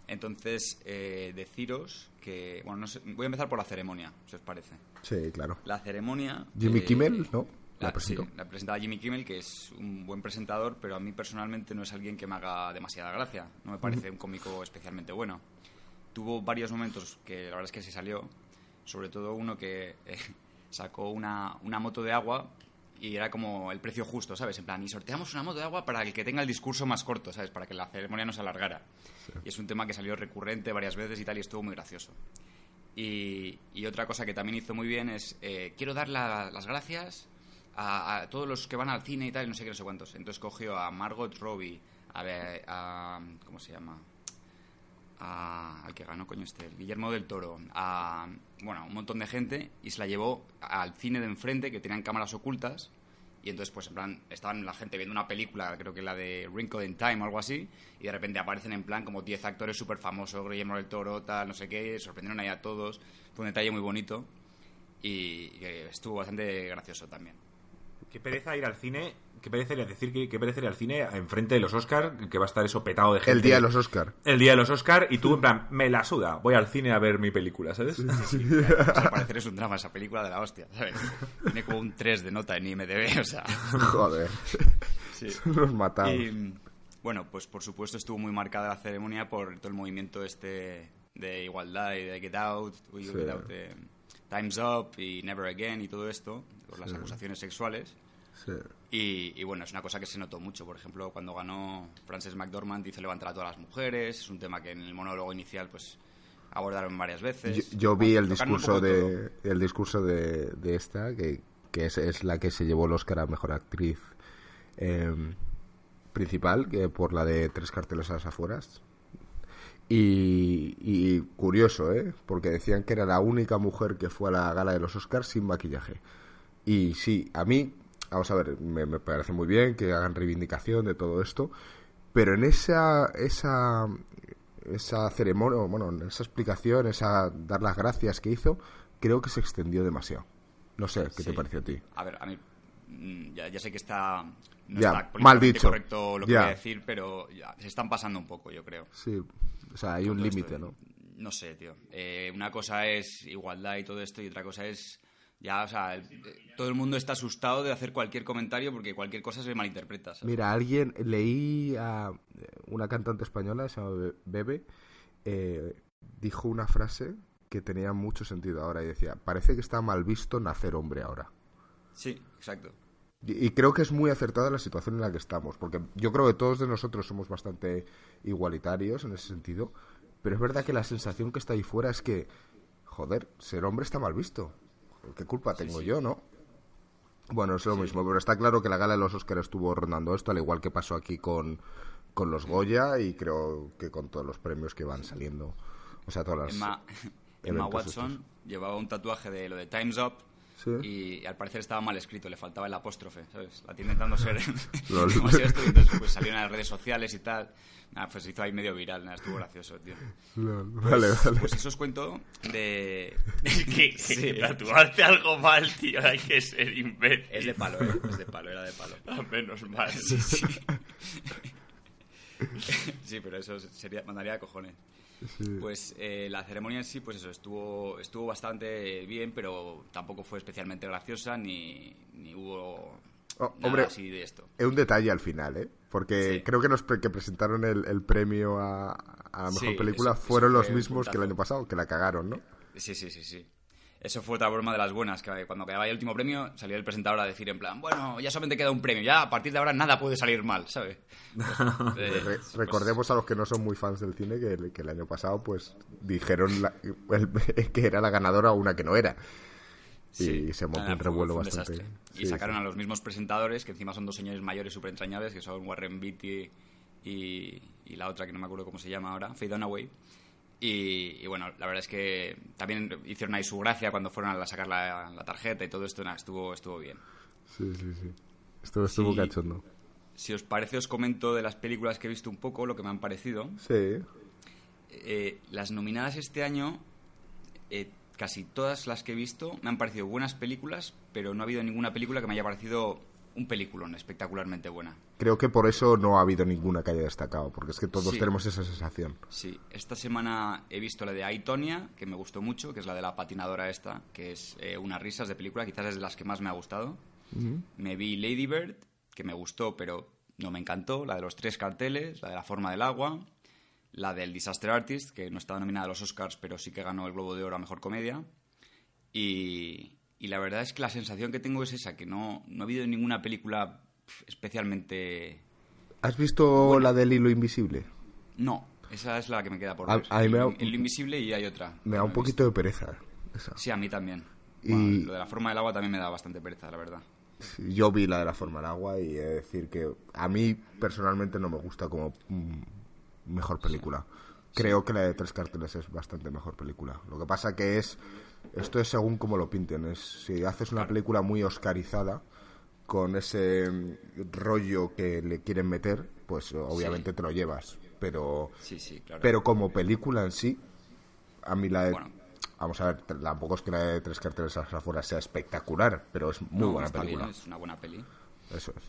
Speaker 4: Entonces, eh, deciros que... Bueno, no sé, voy a empezar por la ceremonia, si os parece.
Speaker 1: Sí, claro.
Speaker 4: La ceremonia...
Speaker 1: Jimmy
Speaker 4: eh,
Speaker 1: Kimmel, ¿no? La
Speaker 4: La,
Speaker 1: presentó.
Speaker 4: sí, la presentaba Jimmy Kimmel, que es un buen presentador, pero a mí personalmente no es alguien que me haga demasiada gracia. No me parece un cómico especialmente bueno. Tuvo varios momentos que la verdad es que se salió, sobre todo uno que eh, (laughs) sacó una, una moto de agua y era como el precio justo, ¿sabes? En plan, y sorteamos una moto de agua para el que tenga el discurso más corto, ¿sabes? Para que la ceremonia no se alargara. Y es un tema que salió recurrente varias veces y tal, y estuvo muy gracioso. Y, y otra cosa que también hizo muy bien es, eh, quiero dar la- las gracias a, a todos los que van al cine y tal, y no sé qué, no sé cuántos. Entonces cogió a Margot Robbie, a, a ¿cómo se llama? A, al que ganó, coño este, Guillermo del Toro, a, bueno, un montón de gente, y se la llevó al cine de enfrente, que tenían cámaras ocultas, y entonces, pues, en plan, estaban la gente viendo una película, creo que la de Wrinkle in Time o algo así, y de repente aparecen en plan como 10 actores súper famosos, Guillermo del Toro, tal, no sé qué, sorprendieron ahí a todos. Fue un detalle muy bonito y estuvo bastante gracioso también.
Speaker 2: Qué pereza ir al cine, qué pereza ir a decir que qué pereza ir al cine enfrente de los Oscar, que va a estar eso petado de gente.
Speaker 1: El día de los Oscar.
Speaker 2: El día de los Oscar y tú en plan, me la suda, voy al cine a ver mi película, ¿sabes? (laughs)
Speaker 4: Al parecer es un drama esa película de la hostia, ¿sabes? Tiene como un 3 de nota en IMDb, o sea...
Speaker 1: Joder.
Speaker 4: Sí. (laughs)
Speaker 1: Nos matamos.
Speaker 4: Y bueno, pues por supuesto estuvo muy marcada la ceremonia por todo el movimiento este de igualdad y de Get Out, uy,
Speaker 1: Sí.
Speaker 4: Get Out, de Time's Up y Never Again y todo esto, por las acusaciones sexuales.
Speaker 1: Sí.
Speaker 4: Y, y bueno, es una cosa que se notó mucho. Por ejemplo, cuando ganó Frances McDormand hizo levantar a todas las mujeres. Es un tema que en el monólogo inicial pues abordaron varias veces.
Speaker 1: yo vi el discurso de el discurso de, de esta que, que es, es la que se llevó el Oscar a mejor actriz eh, principal que por la de tres carteles a las afueras y, y curioso eh porque decían que era la única mujer que fue a la gala de los Oscars sin maquillaje y sí a mí vamos a ver me, me parece muy bien que hagan reivindicación de todo esto pero en esa esa esa ceremonia, bueno, en esa explicación, esa dar las gracias que hizo, creo que se extendió demasiado. No sé, ¿qué te
Speaker 4: Sí.
Speaker 1: pareció a ti?
Speaker 4: A ver, a mí mm, ya, ya sé que está no
Speaker 1: Ya,
Speaker 4: está
Speaker 1: mal dicho.
Speaker 4: correcto lo que
Speaker 1: Ya.
Speaker 4: voy a decir, pero ya, se están pasando un poco, yo creo.
Speaker 1: Sí, o sea, hay un límite, ¿no?
Speaker 4: No sé, tío. Eh, una cosa es igualdad y todo esto y otra cosa es ya, o sea, el- eh, todo el mundo está asustado de hacer cualquier comentario porque cualquier cosa se malinterpreta. ¿sabes?
Speaker 1: Mira, alguien, leí a una cantante española, se llama Be- Bebe, eh, dijo una frase que tenía mucho sentido ahora y decía, parece que está mal visto nacer hombre ahora.
Speaker 4: Sí, exacto.
Speaker 1: Y y creo que es muy acertada la situación en la que estamos, porque yo creo que todos de nosotros somos bastante igualitarios en ese sentido, pero es verdad que la sensación que está ahí fuera es que, joder, ser hombre está mal visto. ¿Qué culpa tengo yo, no? Bueno, es lo mismo, pero está claro que la gala de los Oscars estuvo rondando esto, al igual que pasó aquí con, con los Goya y creo que con todos los premios que van saliendo. O sea, todas las...
Speaker 4: Emma, Emma Watson llevaba un tatuaje de lo de Time's Up
Speaker 1: Sí.
Speaker 4: y al parecer estaba mal escrito, le faltaba el apóstrofe, ¿sabes? La tiene intentando ser (laughs) (laughs) demasiado esto, y entonces pues salió en las redes sociales y tal. Nada, pues se hizo ahí medio viral, nada, estuvo gracioso, tío.
Speaker 1: Vale, vale.
Speaker 4: Pues eso os cuento de... (laughs)
Speaker 3: que,
Speaker 4: Sí.
Speaker 3: que tatuarte algo mal, tío, hay que ser imbécil.
Speaker 4: Es de palo, ¿eh? Es de palo, era de palo.
Speaker 3: Ah, menos mal.
Speaker 4: Sí, sí. Sí, pero eso sería, mandaría a cojones. Pues eh, la ceremonia en sí, pues eso, estuvo, estuvo bastante bien, pero tampoco fue especialmente graciosa ni, ni hubo
Speaker 1: Oh,
Speaker 4: nada
Speaker 1: hombre,
Speaker 4: así de esto.
Speaker 1: Es un detalle al final, ¿eh? Porque
Speaker 4: Sí.
Speaker 1: creo que los pre- que presentaron el, el premio a, a la mejor
Speaker 4: Sí,
Speaker 1: película
Speaker 4: eso- eso
Speaker 1: fueron los mismos que el año pasado, que la cagaron, ¿no?
Speaker 4: Sí, sí, sí, sí. Eso fue otra broma de las buenas, que cuando acababa el último premio salía el presentador a decir en plan, bueno, ya solamente queda un premio, ya a partir de ahora nada puede salir mal, ¿sabes? (laughs) Eh,
Speaker 1: Re-
Speaker 4: pues-
Speaker 1: recordemos a los que no son muy fans del cine que, el- que el año pasado, pues, dijeron la- el- (laughs) que era la ganadora una que no era. Y
Speaker 4: Sí.
Speaker 1: se montó un revuelo
Speaker 4: fue un
Speaker 1: bastante.
Speaker 4: desastre. Y
Speaker 1: Sí,
Speaker 4: sacaron
Speaker 1: sí.
Speaker 4: a los mismos presentadores, que encima son dos señores mayores súper entrañables, que son Warren Beatty y, y la otra que no me acuerdo cómo se llama ahora, Faye Dunaway. Y, y bueno, la verdad es que también hicieron ahí su gracia cuando fueron a sacar la, la tarjeta y todo esto, nada, estuvo, estuvo bien.
Speaker 1: Sí, sí, sí. Estuvo
Speaker 4: Sí.
Speaker 1: cachondo.
Speaker 4: Si os parece, os comento de las películas que he visto un poco, lo que me han parecido.
Speaker 1: Sí.
Speaker 4: Eh, las nominadas este año, eh, casi todas las que he visto, me han parecido buenas películas, pero no ha habido ninguna película que me haya parecido un peliculón espectacularmente buena.
Speaker 1: Creo que por eso no ha habido ninguna que haya destacado, porque es que todos
Speaker 4: Sí.
Speaker 1: tenemos esa sensación.
Speaker 4: Sí, esta semana he visto la de Aitonia, que me gustó mucho, que es la de la patinadora esta, que es eh, unas risas de película, quizás es de las que más me ha gustado. Me vi Lady Bird, que me gustó, pero no me encantó, la de los tres carteles, la de la forma del agua, la del Disaster Artist, que no estaba nominada a los Oscars, pero sí que ganó el Globo de Oro a Mejor Comedia. Y, y la verdad es que la sensación que tengo es esa, que no, no ha habido ninguna película especialmente...
Speaker 1: ¿Has visto la del hilo invisible?
Speaker 4: No, esa es la que me queda por
Speaker 1: A-
Speaker 4: ver.
Speaker 1: a mí me da-
Speaker 4: El- El Invisible y hay otra.
Speaker 1: Me da un poquito de pereza. esa.
Speaker 4: Sí, a mí también.
Speaker 1: Y-
Speaker 4: Bueno, lo de la forma del agua también me da bastante pereza, la verdad.
Speaker 1: Yo vi la de la forma del agua y he de decir que a mí personalmente no me gusta como mm, mejor película. Creo que la de Tres Carteles es bastante mejor película. Lo que pasa que es, esto es según como lo pinten. Es, si haces una película muy oscarizada, con ese rollo que le quieren meter, pues obviamente te lo llevas. Pero,
Speaker 4: Sí, sí, claro.
Speaker 1: pero como película en sí, a mí la de...
Speaker 4: Bueno.
Speaker 1: Vamos a ver, tampoco es que la de tres carteles a las afueras sea espectacular, pero es muy
Speaker 4: No,
Speaker 1: buena
Speaker 4: está
Speaker 1: película.
Speaker 4: bien, es una buena peli.
Speaker 1: Eso es.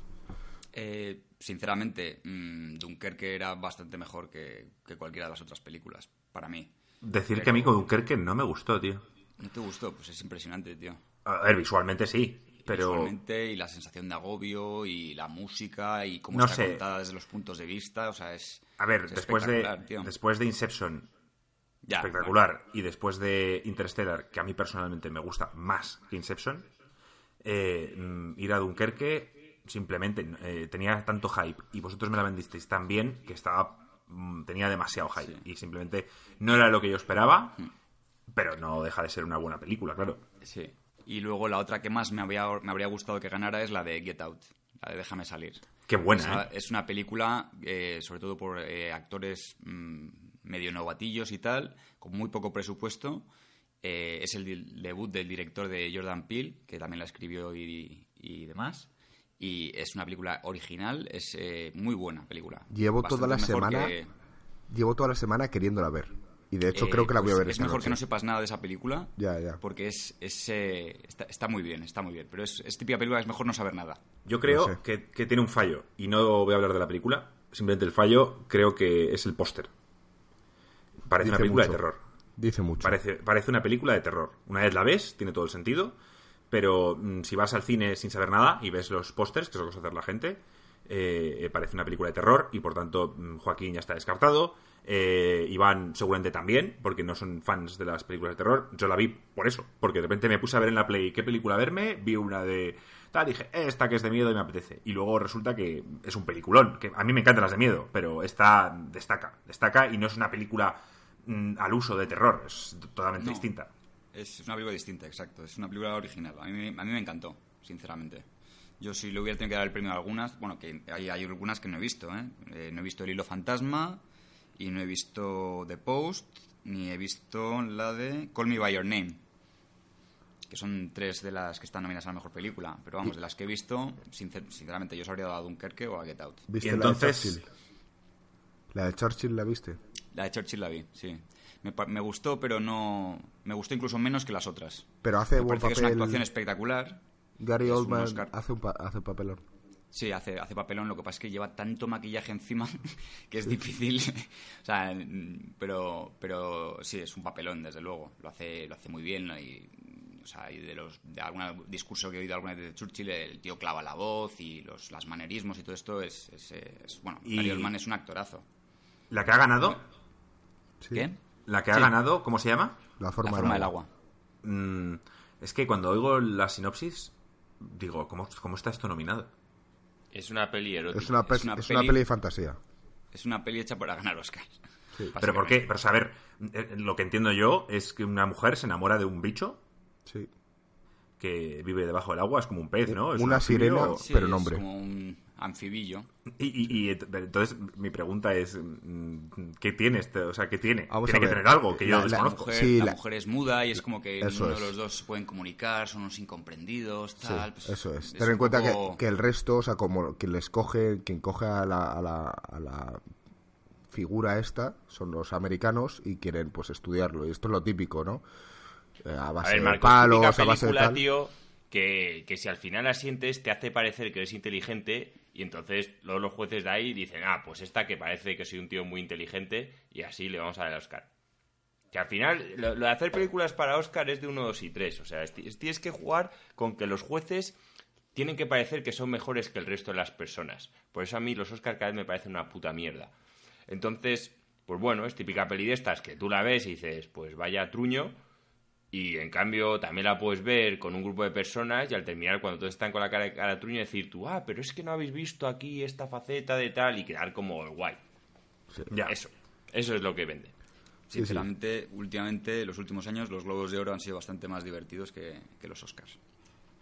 Speaker 4: Eh, sinceramente, mm, Dunkerque era bastante mejor que, que cualquiera de las otras películas, para mí.
Speaker 2: Decir
Speaker 4: Pero-
Speaker 2: que a mí con Dunkerque no me gustó, tío.
Speaker 4: ¿No te gustó? Pues es impresionante, tío.
Speaker 2: A ver, visualmente sí, pero...
Speaker 4: Visualmente, y la sensación de agobio, y la música, y cómo
Speaker 2: No
Speaker 4: está
Speaker 2: sé.
Speaker 4: contada desde los puntos de vista, o sea, es...
Speaker 2: A ver,
Speaker 4: es
Speaker 2: después de,
Speaker 4: tío.
Speaker 2: después de Inception,
Speaker 4: Ya,
Speaker 2: espectacular, y después de Interstellar, que a mí personalmente me gusta más que Inception, eh, mm, ir a Dunkerque simplemente eh, tenía tanto hype y vosotros me la vendisteis tan bien que estaba mm, tenía demasiado hype y simplemente no era lo que yo esperaba,
Speaker 4: Hmm.
Speaker 2: Pero no deja de ser una buena película, claro.
Speaker 4: Sí. Y luego la otra que más me, había, me habría gustado que ganara es la de Get Out, la de Déjame salir.
Speaker 2: Qué buena, ¿eh?
Speaker 4: Es una película, eh, sobre todo por eh, actores mm, medio novatillos y tal, con muy poco presupuesto. Eh, es el debut del director de Jordan Peele, que también la escribió y, y demás. Y es una película original, es eh, muy buena película.
Speaker 1: Llevo
Speaker 4: Bastante
Speaker 1: toda la semana
Speaker 4: que-
Speaker 1: Llevo toda la semana queriéndola ver. Y de hecho
Speaker 4: eh,
Speaker 1: creo que la voy a
Speaker 4: pues
Speaker 1: ver
Speaker 4: Es
Speaker 1: esta
Speaker 4: mejor
Speaker 1: noche.
Speaker 4: que no sepas nada de esa película.
Speaker 1: Ya, ya.
Speaker 4: Porque es, es, eh, está, está muy bien, está muy bien. Pero es, es típica película, es mejor no saber nada.
Speaker 2: Yo creo
Speaker 1: No sé.
Speaker 2: que, que tiene un fallo y no voy a hablar de la película, simplemente el fallo creo que es el póster. Parece una película
Speaker 1: mucho.
Speaker 2: de terror.
Speaker 1: Dice mucho.
Speaker 2: Parece, parece una película de terror. Una vez la ves, tiene todo el sentido, pero mm, si vas al cine sin saber nada y ves los pósters, que es lo que suele hacer la gente, eh, eh, parece una película de terror y por tanto mm, Joaquín ya está descartado. Eh, Iván seguramente también, porque no son fans de las películas de terror. Yo la vi por eso, porque de repente me puse a ver en la Play qué película verme, vi una de tal, dije, esta que es de miedo y me apetece. Y luego resulta que es un peliculón, que a mí me encantan las de miedo, pero esta destaca, destaca y no es una película mm, al uso de terror, es totalmente
Speaker 4: No.
Speaker 2: distinta.
Speaker 4: Es una película distinta, exacto. Es una película original. A mí, a mí me encantó, sinceramente. Yo si le hubiera tenido que dar el premio a algunas, bueno, que hay, hay algunas que no he visto, ¿eh? Eh, No he visto El Hilo Fantasma y no he visto The Post, ni he visto la de Call Me By Your Name, que son tres de las que están nominadas a la mejor película. Pero vamos, de las que he visto, sincer- sinceramente, yo os habría dado a Dunkerque o a Get Out.
Speaker 1: ¿Viste
Speaker 2: Y
Speaker 1: la
Speaker 2: entonces-
Speaker 1: de Churchill? ¿La de Churchill la viste?
Speaker 4: La de Churchill la vi, sí. Me, pa- me gustó, pero no... Me gustó incluso menos que las otras.
Speaker 1: Pero hace
Speaker 4: Me
Speaker 1: buen
Speaker 4: parece que es una
Speaker 1: papel.
Speaker 4: actuación espectacucar.
Speaker 1: Gary
Speaker 4: es un
Speaker 1: Oldman hace un, pa- hace un papelón.
Speaker 4: Sí, hace, hace papelón. Lo que pasa es que lleva tanto maquillaje encima (laughs) que es difícil. (laughs) o sea, pero, pero sí, es un papelón, desde luego. Lo hace, lo hace muy bien. Y, o sea, y de los de algún discurso que he oído alguna vez de Churchill, el tío clava la voz y los las manerismos y todo esto es, es, es- bueno,
Speaker 2: Y-
Speaker 4: Gary Oldman es un actorazo.
Speaker 2: La que ha ganado,
Speaker 1: Sí.
Speaker 4: ¿Qué?
Speaker 2: la que ha
Speaker 4: Sí.
Speaker 2: ganado, ¿cómo se llama?
Speaker 1: La forma,
Speaker 4: la forma del agua.
Speaker 2: Mm, es que cuando oigo la sinopsis, digo, ¿cómo, cómo está esto nominado?
Speaker 3: Es una peli erótica.
Speaker 1: Es una, pe-
Speaker 4: Es una
Speaker 1: es una
Speaker 4: peli-
Speaker 1: de fantasía.
Speaker 4: Es una peli hecha para ganar Oscars.
Speaker 2: ¿Pero por qué? Pero, o sea, a ver, eh, lo que entiendo yo es que una mujer se enamora de un bicho
Speaker 1: Sí.
Speaker 2: que vive debajo del agua, es como un pez, ¿no? Es un
Speaker 1: Una
Speaker 2: anfibio.
Speaker 1: sirena.
Speaker 4: Sí,
Speaker 1: Pero
Speaker 4: es
Speaker 1: nombre.
Speaker 4: como un anfibillo.
Speaker 2: Y, y- entonces mi pregunta es, mm, ¿qué tiene este? O sea, ¿qué tiene?
Speaker 1: Vamos
Speaker 2: tiene que tener algo que yo
Speaker 1: La- la-
Speaker 4: La
Speaker 2: desconozco.
Speaker 4: mujer,
Speaker 1: Sí,
Speaker 4: la
Speaker 1: la-
Speaker 4: mujer es muda y es como que ninguno de los dos se pueden comunicar, son unos incomprendidos,
Speaker 1: Sí,
Speaker 4: tal. pues,
Speaker 1: eso es.
Speaker 4: es
Speaker 1: Ten en cuenta
Speaker 4: poco-
Speaker 1: que, que el resto, o sea, como quien les coge, quien coge a la, a la, a la figura esta, son los americanos y quieren pues estudiarlo. Y esto es lo típico, ¿no? Eh, a
Speaker 3: A
Speaker 1: base de palos, a base de
Speaker 3: película,
Speaker 1: tal.
Speaker 3: tío, que, que si al final la sientes te hace parecer que eres inteligente y entonces luego los jueces de ahí dicen, ah, pues esta que parece que soy un tío muy inteligente y así le vamos a dar el Oscar. Que al final, lo, lo de hacer películas para Oscar es de uno, dos y tres. O sea, es- es- tienes que jugar con que los jueces tienen que parecer que son mejores que el resto de las personas. Por eso a mí los Oscar cada vez me parecen una puta mierda. Entonces, pues bueno, es típica peli de estas que tú la ves y dices, pues vaya truño. Y en cambio también la puedes ver con un grupo de personas y al terminar cuando todos están con la cara de cara truño decir tú, ah, pero es que no habéis visto aquí esta faceta de tal y quedar como el guay.
Speaker 2: Ya.
Speaker 3: Eso, eso es lo que vende.
Speaker 1: sí.
Speaker 4: Sinceramente, últimamente, los últimos años, los Globos de Oro han sido bastante más divertidos que, que los Oscars.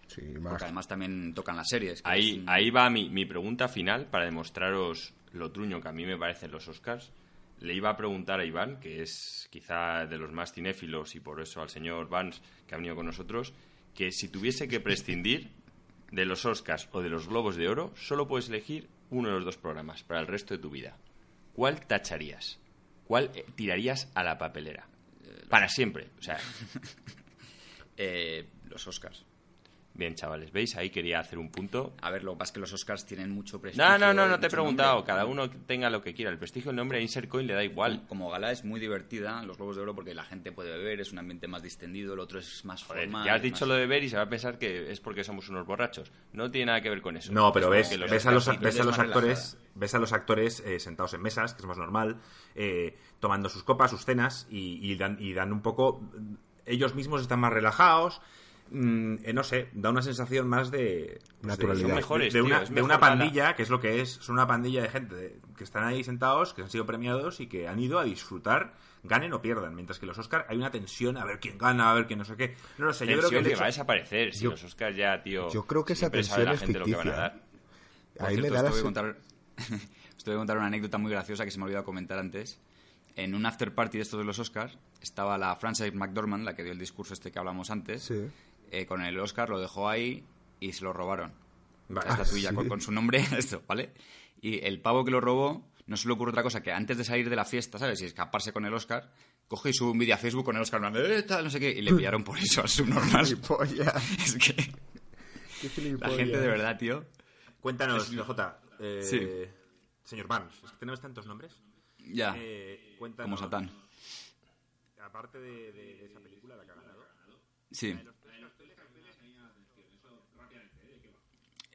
Speaker 1: Sí, más.
Speaker 4: Porque además también tocan las series.
Speaker 3: Ahí,
Speaker 4: es
Speaker 3: ahí va mi, mi pregunta final para demostraros lo truño que a mí me parecen los Oscars. Le iba a preguntar a Iván, que es quizá de los más cinéfilos y por eso al señor Vance que ha venido con nosotros, que si tuviese que prescindir de los Oscars o de los Globos de Oro, solo puedes elegir uno de los dos programas para el resto de tu vida. ¿Cuál tacharías? ¿Cuál eh, tirarías a la papelera? Para siempre. O sea, (laughs)
Speaker 4: Eh, los Oscars.
Speaker 3: Bien, chavales, ¿veis? Ahí quería hacer un punto.
Speaker 4: A ver, lo que pasa es que los Oscars tienen mucho prestigio.
Speaker 3: No, no, no, no te he preguntado.
Speaker 4: nombre.
Speaker 3: Cada uno tenga lo que quiera. El prestigio, el nombre a Insert Coin le da igual.
Speaker 4: Como gala es muy divertida, los Globos de Oro, porque la gente puede beber, es un ambiente más distendido, el otro es más
Speaker 3: Joder,
Speaker 4: formal.
Speaker 3: ya has dicho
Speaker 4: más-
Speaker 3: lo de ver y se va a pensar que es porque somos unos borrachos. No tiene nada que ver con eso.
Speaker 2: No, pero
Speaker 3: Es
Speaker 2: ves,
Speaker 3: los
Speaker 2: ves a los,
Speaker 4: actores
Speaker 2: ves a los actores, ves a los actores eh, sentados en mesas, que es más normal, eh, tomando sus copas, sus cenas y, y dan, y dan un poco. Ellos mismos están más relajados. Mm, eh, no sé, da una sensación más de. pues, de-
Speaker 1: Naturalidad.
Speaker 3: Son mejores,
Speaker 2: de,
Speaker 3: tío,
Speaker 2: una, de una pandilla, que es lo que es. Son una pandilla de gente de- que están ahí sentados, que han sido premiados y que han ido a disfrutar, ganen o pierdan. Mientras que los Oscar hay una tensión, a ver quién gana, a ver quién no sé qué. No lo sé, yo creo que.
Speaker 3: Que
Speaker 2: hecho-
Speaker 3: va a desaparecer. Si
Speaker 1: Yo-
Speaker 3: los Oscars ya, tío.
Speaker 1: yo creo que esa tensión
Speaker 3: la
Speaker 1: es
Speaker 3: gente lo que van a
Speaker 1: ficticia. Ahí me
Speaker 4: cierto,
Speaker 1: da la
Speaker 4: os, voy contar, (laughs) os voy a contar una anécdota muy graciosa que se me ha olvidado comentar antes. En un after party de estos de los Oscars estaba la Frances McDormand, la que dio el discurso este que hablamos antes,
Speaker 1: Sí.
Speaker 4: Eh, con el Oscar, lo dejó ahí y se lo robaron.
Speaker 2: Vale.
Speaker 4: Esta tuya (laughs)
Speaker 1: sí.
Speaker 4: con, con su nombre, (laughs) esto, ¿vale? Y el pavo que lo robó, no se le ocurre otra cosa que antes de salir de la fiesta, ¿sabes? Y escaparse con el Oscar, coge y sube un vídeo a Facebook con el Oscar, "Eh, tal, no sé qué, y le pillaron por eso (laughs) al subnormal.
Speaker 1: Gilipollas.
Speaker 4: es que
Speaker 1: Qué
Speaker 4: la gente de verdad, tío.
Speaker 2: Cuéntanos, J. Eh,
Speaker 4: Sí.
Speaker 2: Señor Barnes, es que tenemos tantos nombres.
Speaker 4: Ya,
Speaker 2: Eh, cuéntanos,
Speaker 4: como Satán.
Speaker 2: Aparte de, de- de esa película, la que ha ganado.
Speaker 4: Sí.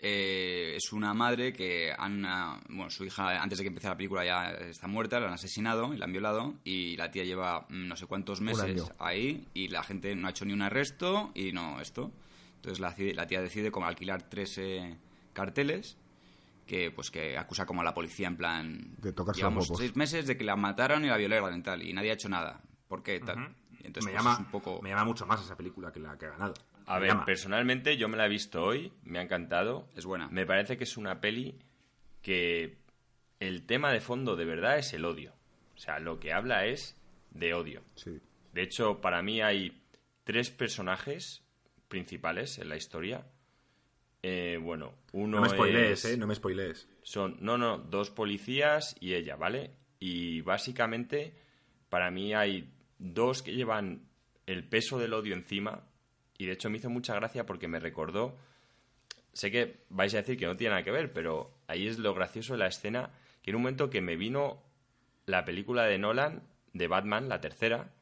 Speaker 4: Eh, es una madre que han, bueno, su hija antes de que empiece la película ya está muerta, la han asesinado y la han violado y la tía lleva mm, no sé cuántos meses ahí y la gente no ha hecho ni un arresto y no esto. Entonces la, tía decide como alquilar tres eh, carteles que pues que acusa como a la policía en plan
Speaker 1: De tocarse
Speaker 4: llevamos seis meses de que la mataron y la violaron y tal y nadie ha hecho nada. ¿Por qué tal? Entonces
Speaker 2: me,
Speaker 4: pues,
Speaker 2: llama,
Speaker 4: un poco
Speaker 2: me llama mucho más esa película que la que ha ganado.
Speaker 3: A ver,
Speaker 2: llama.
Speaker 3: personalmente yo me la he visto hoy, me ha encantado.
Speaker 4: Es buena.
Speaker 3: Me parece que es una peli que el tema de fondo de verdad es el odio. O sea, lo que habla es de odio.
Speaker 1: Sí.
Speaker 3: De hecho, para mí hay tres personajes principales en la historia. Eh, bueno, uno
Speaker 2: no me spoilees,
Speaker 3: es-
Speaker 2: eh, no me spoilees.
Speaker 3: son, no, no, dos policías y ella, ¿vale? Y básicamente, para mí hay dos que llevan el peso del odio encima. Y de hecho me hizo mucha gracia porque me recordó. Sé que vais a decir que no tiene nada que ver, pero ahí es lo gracioso de la escena. Que en un momento que me vino la película de Nolan, de Batman, la tercera,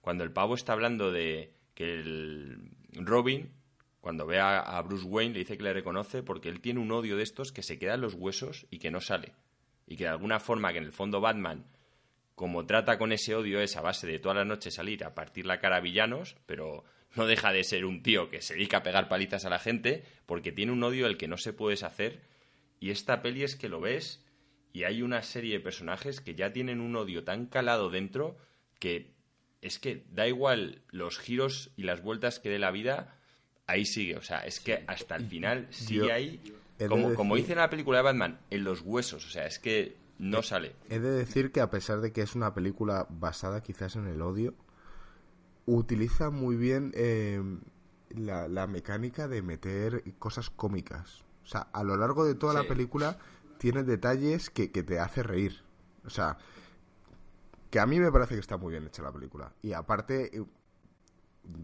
Speaker 3: cuando el pavo está hablando de que el Robin, cuando ve a, Bruce Wayne, le dice que le reconoce porque él tiene un odio de estos que se queda en los huesos y que no sale. Y que de alguna forma que en el fondo Batman, como trata con ese odio, es a base de todas las noches salir a partir la cara a villanos, pero no deja de ser un tío que se dedica a pegar palizas a la gente porque tiene un odio del que no se puede deshacer. Y esta peli es que lo ves y hay una serie de personajes que ya tienen un odio tan calado dentro que es que da igual los giros y las vueltas que dé la vida, ahí sigue. O sea, es que hasta el final sigue
Speaker 1: Yo de
Speaker 3: como, como dice en la película de Batman, en los huesos. O sea, es que no sale.
Speaker 1: He de decir que a pesar de que es una película basada quizás en el odio, utiliza muy bien eh, la, la mecánica de meter cosas cómicas. O sea, a lo largo de toda la película tiene detalles que, que te hace reír. O sea, que a mí me parece que está muy bien hecha la película. Y aparte, eh,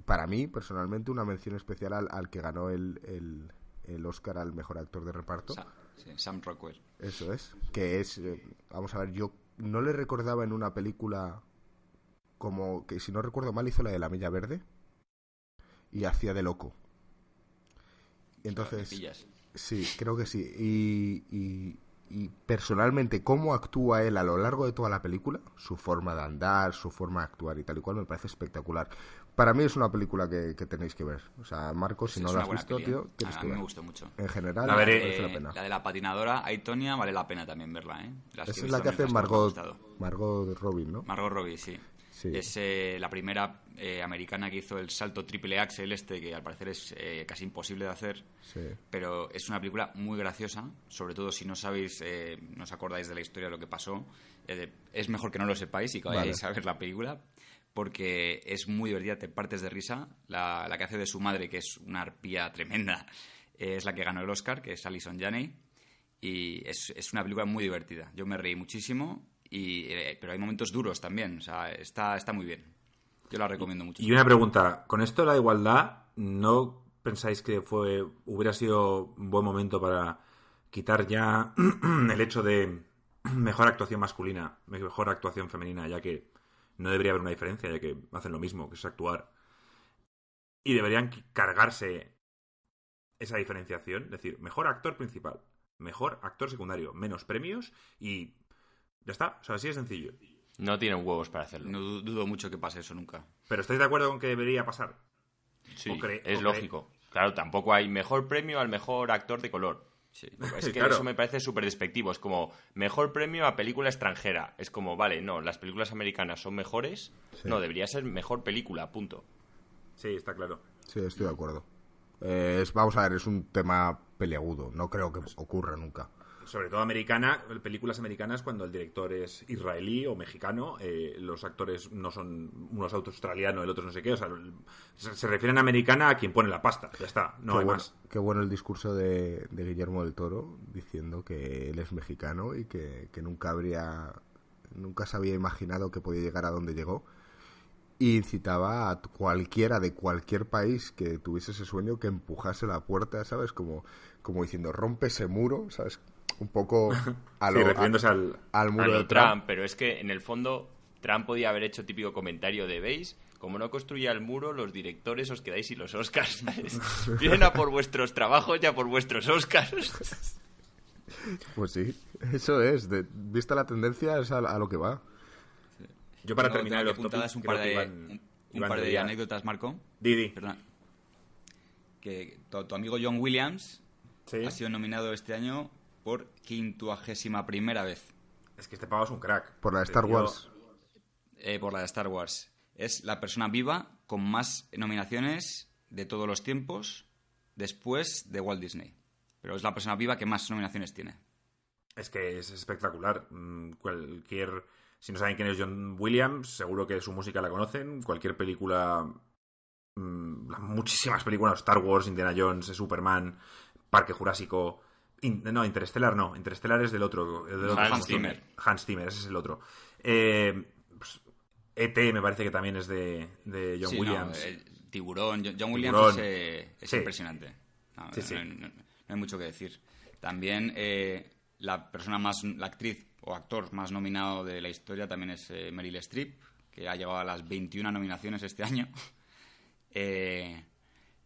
Speaker 1: para mí, personalmente, una mención especial al, al que ganó el, el, el Oscar al mejor actor de reparto.
Speaker 4: Sa- sí, Sam Rockwell.
Speaker 1: Eso es. Que es. eh, vamos a ver, yo no le recordaba en una película como que, si no recuerdo mal, hizo la de la Milla Verde y hacía de loco. Entonces,
Speaker 4: pillas.
Speaker 1: sí, creo que sí. Y, y, y personalmente, cómo actúa él a lo largo de toda la película, su forma de andar, su forma de actuar y tal y cual, me parece espectacular. Para mí es una película que, que tenéis que ver. O sea, Marcos, si
Speaker 4: Es
Speaker 1: no la has visto,
Speaker 4: peli, ¿eh?
Speaker 1: tío, tienes
Speaker 4: a,
Speaker 1: que
Speaker 4: mí
Speaker 1: ver.
Speaker 4: me gustó mucho.
Speaker 1: En general,
Speaker 2: La
Speaker 1: la
Speaker 4: Eh,
Speaker 1: pena.
Speaker 4: la de la patinadora, Aitonia, vale la pena también verla, ¿eh? Las
Speaker 1: Esa es la que hace Margot. Margot Robin, ¿no?
Speaker 4: Margot Robbie, sí.
Speaker 1: Sí.
Speaker 4: Es eh, la primera eh, americana que hizo el salto triple axel este, que al parecer es eh, casi imposible de hacer.
Speaker 1: Sí.
Speaker 4: Pero es una película muy graciosa, sobre todo si no sabéis, eh, no os acordáis de la historia de lo que pasó. Eh, es mejor que no lo sepáis y que vayáis
Speaker 1: Vale.
Speaker 4: a ver la película, porque es muy divertida, te partes de risa. La, la que hace de su madre, que es una arpía tremenda, eh, es la que ganó el Oscar, que es Alison Janney. Y es, es una película muy divertida. Yo me reí muchísimo, y, eh, pero hay momentos duros también. O sea, está, está muy bien. Yo la recomiendo mucho.
Speaker 2: Y una pregunta, con esto de la igualdad, ¿no pensáis que fue hubiera sido un buen momento para quitar ya (clears throat) el hecho de mejor actuación masculina, mejor actuación femenina, ya que no debería haber una diferencia, ya que hacen lo mismo, que es actuar. Y deberían cargarse esa diferenciación, es decir, mejor actor principal, mejor actor secundario, menos premios y ya está, o sea, así de sencillo.
Speaker 3: No tienen huevos para hacerlo.
Speaker 4: No du- dudo mucho que pase eso nunca.
Speaker 2: Pero ¿estáis de acuerdo con que debería pasar?
Speaker 3: Sí, es lógico. Claro, tampoco hay mejor premio al mejor actor de color.
Speaker 4: Sí.
Speaker 3: Es que
Speaker 2: Claro.
Speaker 3: eso me parece súper despectivo. Es como, mejor premio a película extranjera. Es como, vale, no, las películas americanas son mejores.
Speaker 1: Sí.
Speaker 3: No, debería ser mejor película, punto.
Speaker 2: Sí, está claro.
Speaker 1: Sí, estoy de acuerdo. Eh, es, vamos a ver, es un tema peleagudo. No creo que ocurra nunca.
Speaker 2: Sobre todo americana, películas americanas cuando el director es israelí o mexicano, eh, los actores no son uno es australiano, el otro no sé qué, o sea, se, se refieren a americana a quien pone la pasta, ya está, no
Speaker 1: qué,
Speaker 2: hay
Speaker 1: bueno,
Speaker 2: más.
Speaker 1: qué bueno el discurso de, de Guillermo del Toro diciendo que él es mexicano y que, que nunca habría nunca se había imaginado que podía llegar a donde llegó y incitaba a cualquiera de cualquier país que tuviese ese sueño que empujase la puerta, ¿sabes? Como, como diciendo, rompe ese muro, ¿sabes? Un poco (laughs) a
Speaker 2: Sí,
Speaker 1: lo,
Speaker 2: refiriéndose
Speaker 1: a-
Speaker 2: al...
Speaker 1: al muro
Speaker 3: a lo
Speaker 1: de
Speaker 3: Trump,
Speaker 1: Trump.
Speaker 3: pero es que en el fondo Trump podía haber hecho típico comentario de ¿veis? Como no construya el muro, los directores os quedáis sin los Oscars. (laughs) ¿sabes? Vienen a por vuestros trabajos y a por vuestros Oscars. (laughs)
Speaker 1: Pues sí, eso es. De, vista la tendencia es a, a lo que va.
Speaker 2: Yo para
Speaker 4: Tengo-
Speaker 2: terminar los
Speaker 4: aquí apuntadas un par de, un- un par de anécdotas, Marco.
Speaker 2: Didi.
Speaker 4: Perdón. Que tu, tu amigo John Williams
Speaker 2: Sí.
Speaker 4: ha sido nominado este año por quintuagésima primera vez
Speaker 2: Es que este pavo es un crack.
Speaker 1: Por la de Star Wars.
Speaker 4: eh, por la de Star Wars. Es la persona viva con más nominaciones de todos los tiempos después de Walt Disney. Pero es la persona viva que más nominaciones tiene.
Speaker 2: Es que es espectacular. Mm, Cualquier. Si no saben quién es John Williams, seguro que su música la conocen. Cualquier película. mm, las muchísimas películas: Star Wars, Indiana Jones, Superman, Parque Jurásico. In- no, Interstellar no. Interstellar es del otro. el del otro
Speaker 3: Hans Zimmer.
Speaker 2: Hans Zimmer, ese es el otro. Eh, pues, E.T. me parece que también es de, de John
Speaker 4: Sí, no,
Speaker 2: Williams.
Speaker 4: eh, tiburón. John Williams
Speaker 2: Tiburón.
Speaker 4: es, eh, es
Speaker 2: Sí.
Speaker 4: impresionante.
Speaker 2: Sí,
Speaker 4: no hay mucho que decir. También eh, la persona más, la actriz o actor más nominado de la historia también es eh, Meryl Streep, que ha llegado a las 21 nominaciones este año. (laughs) Eh,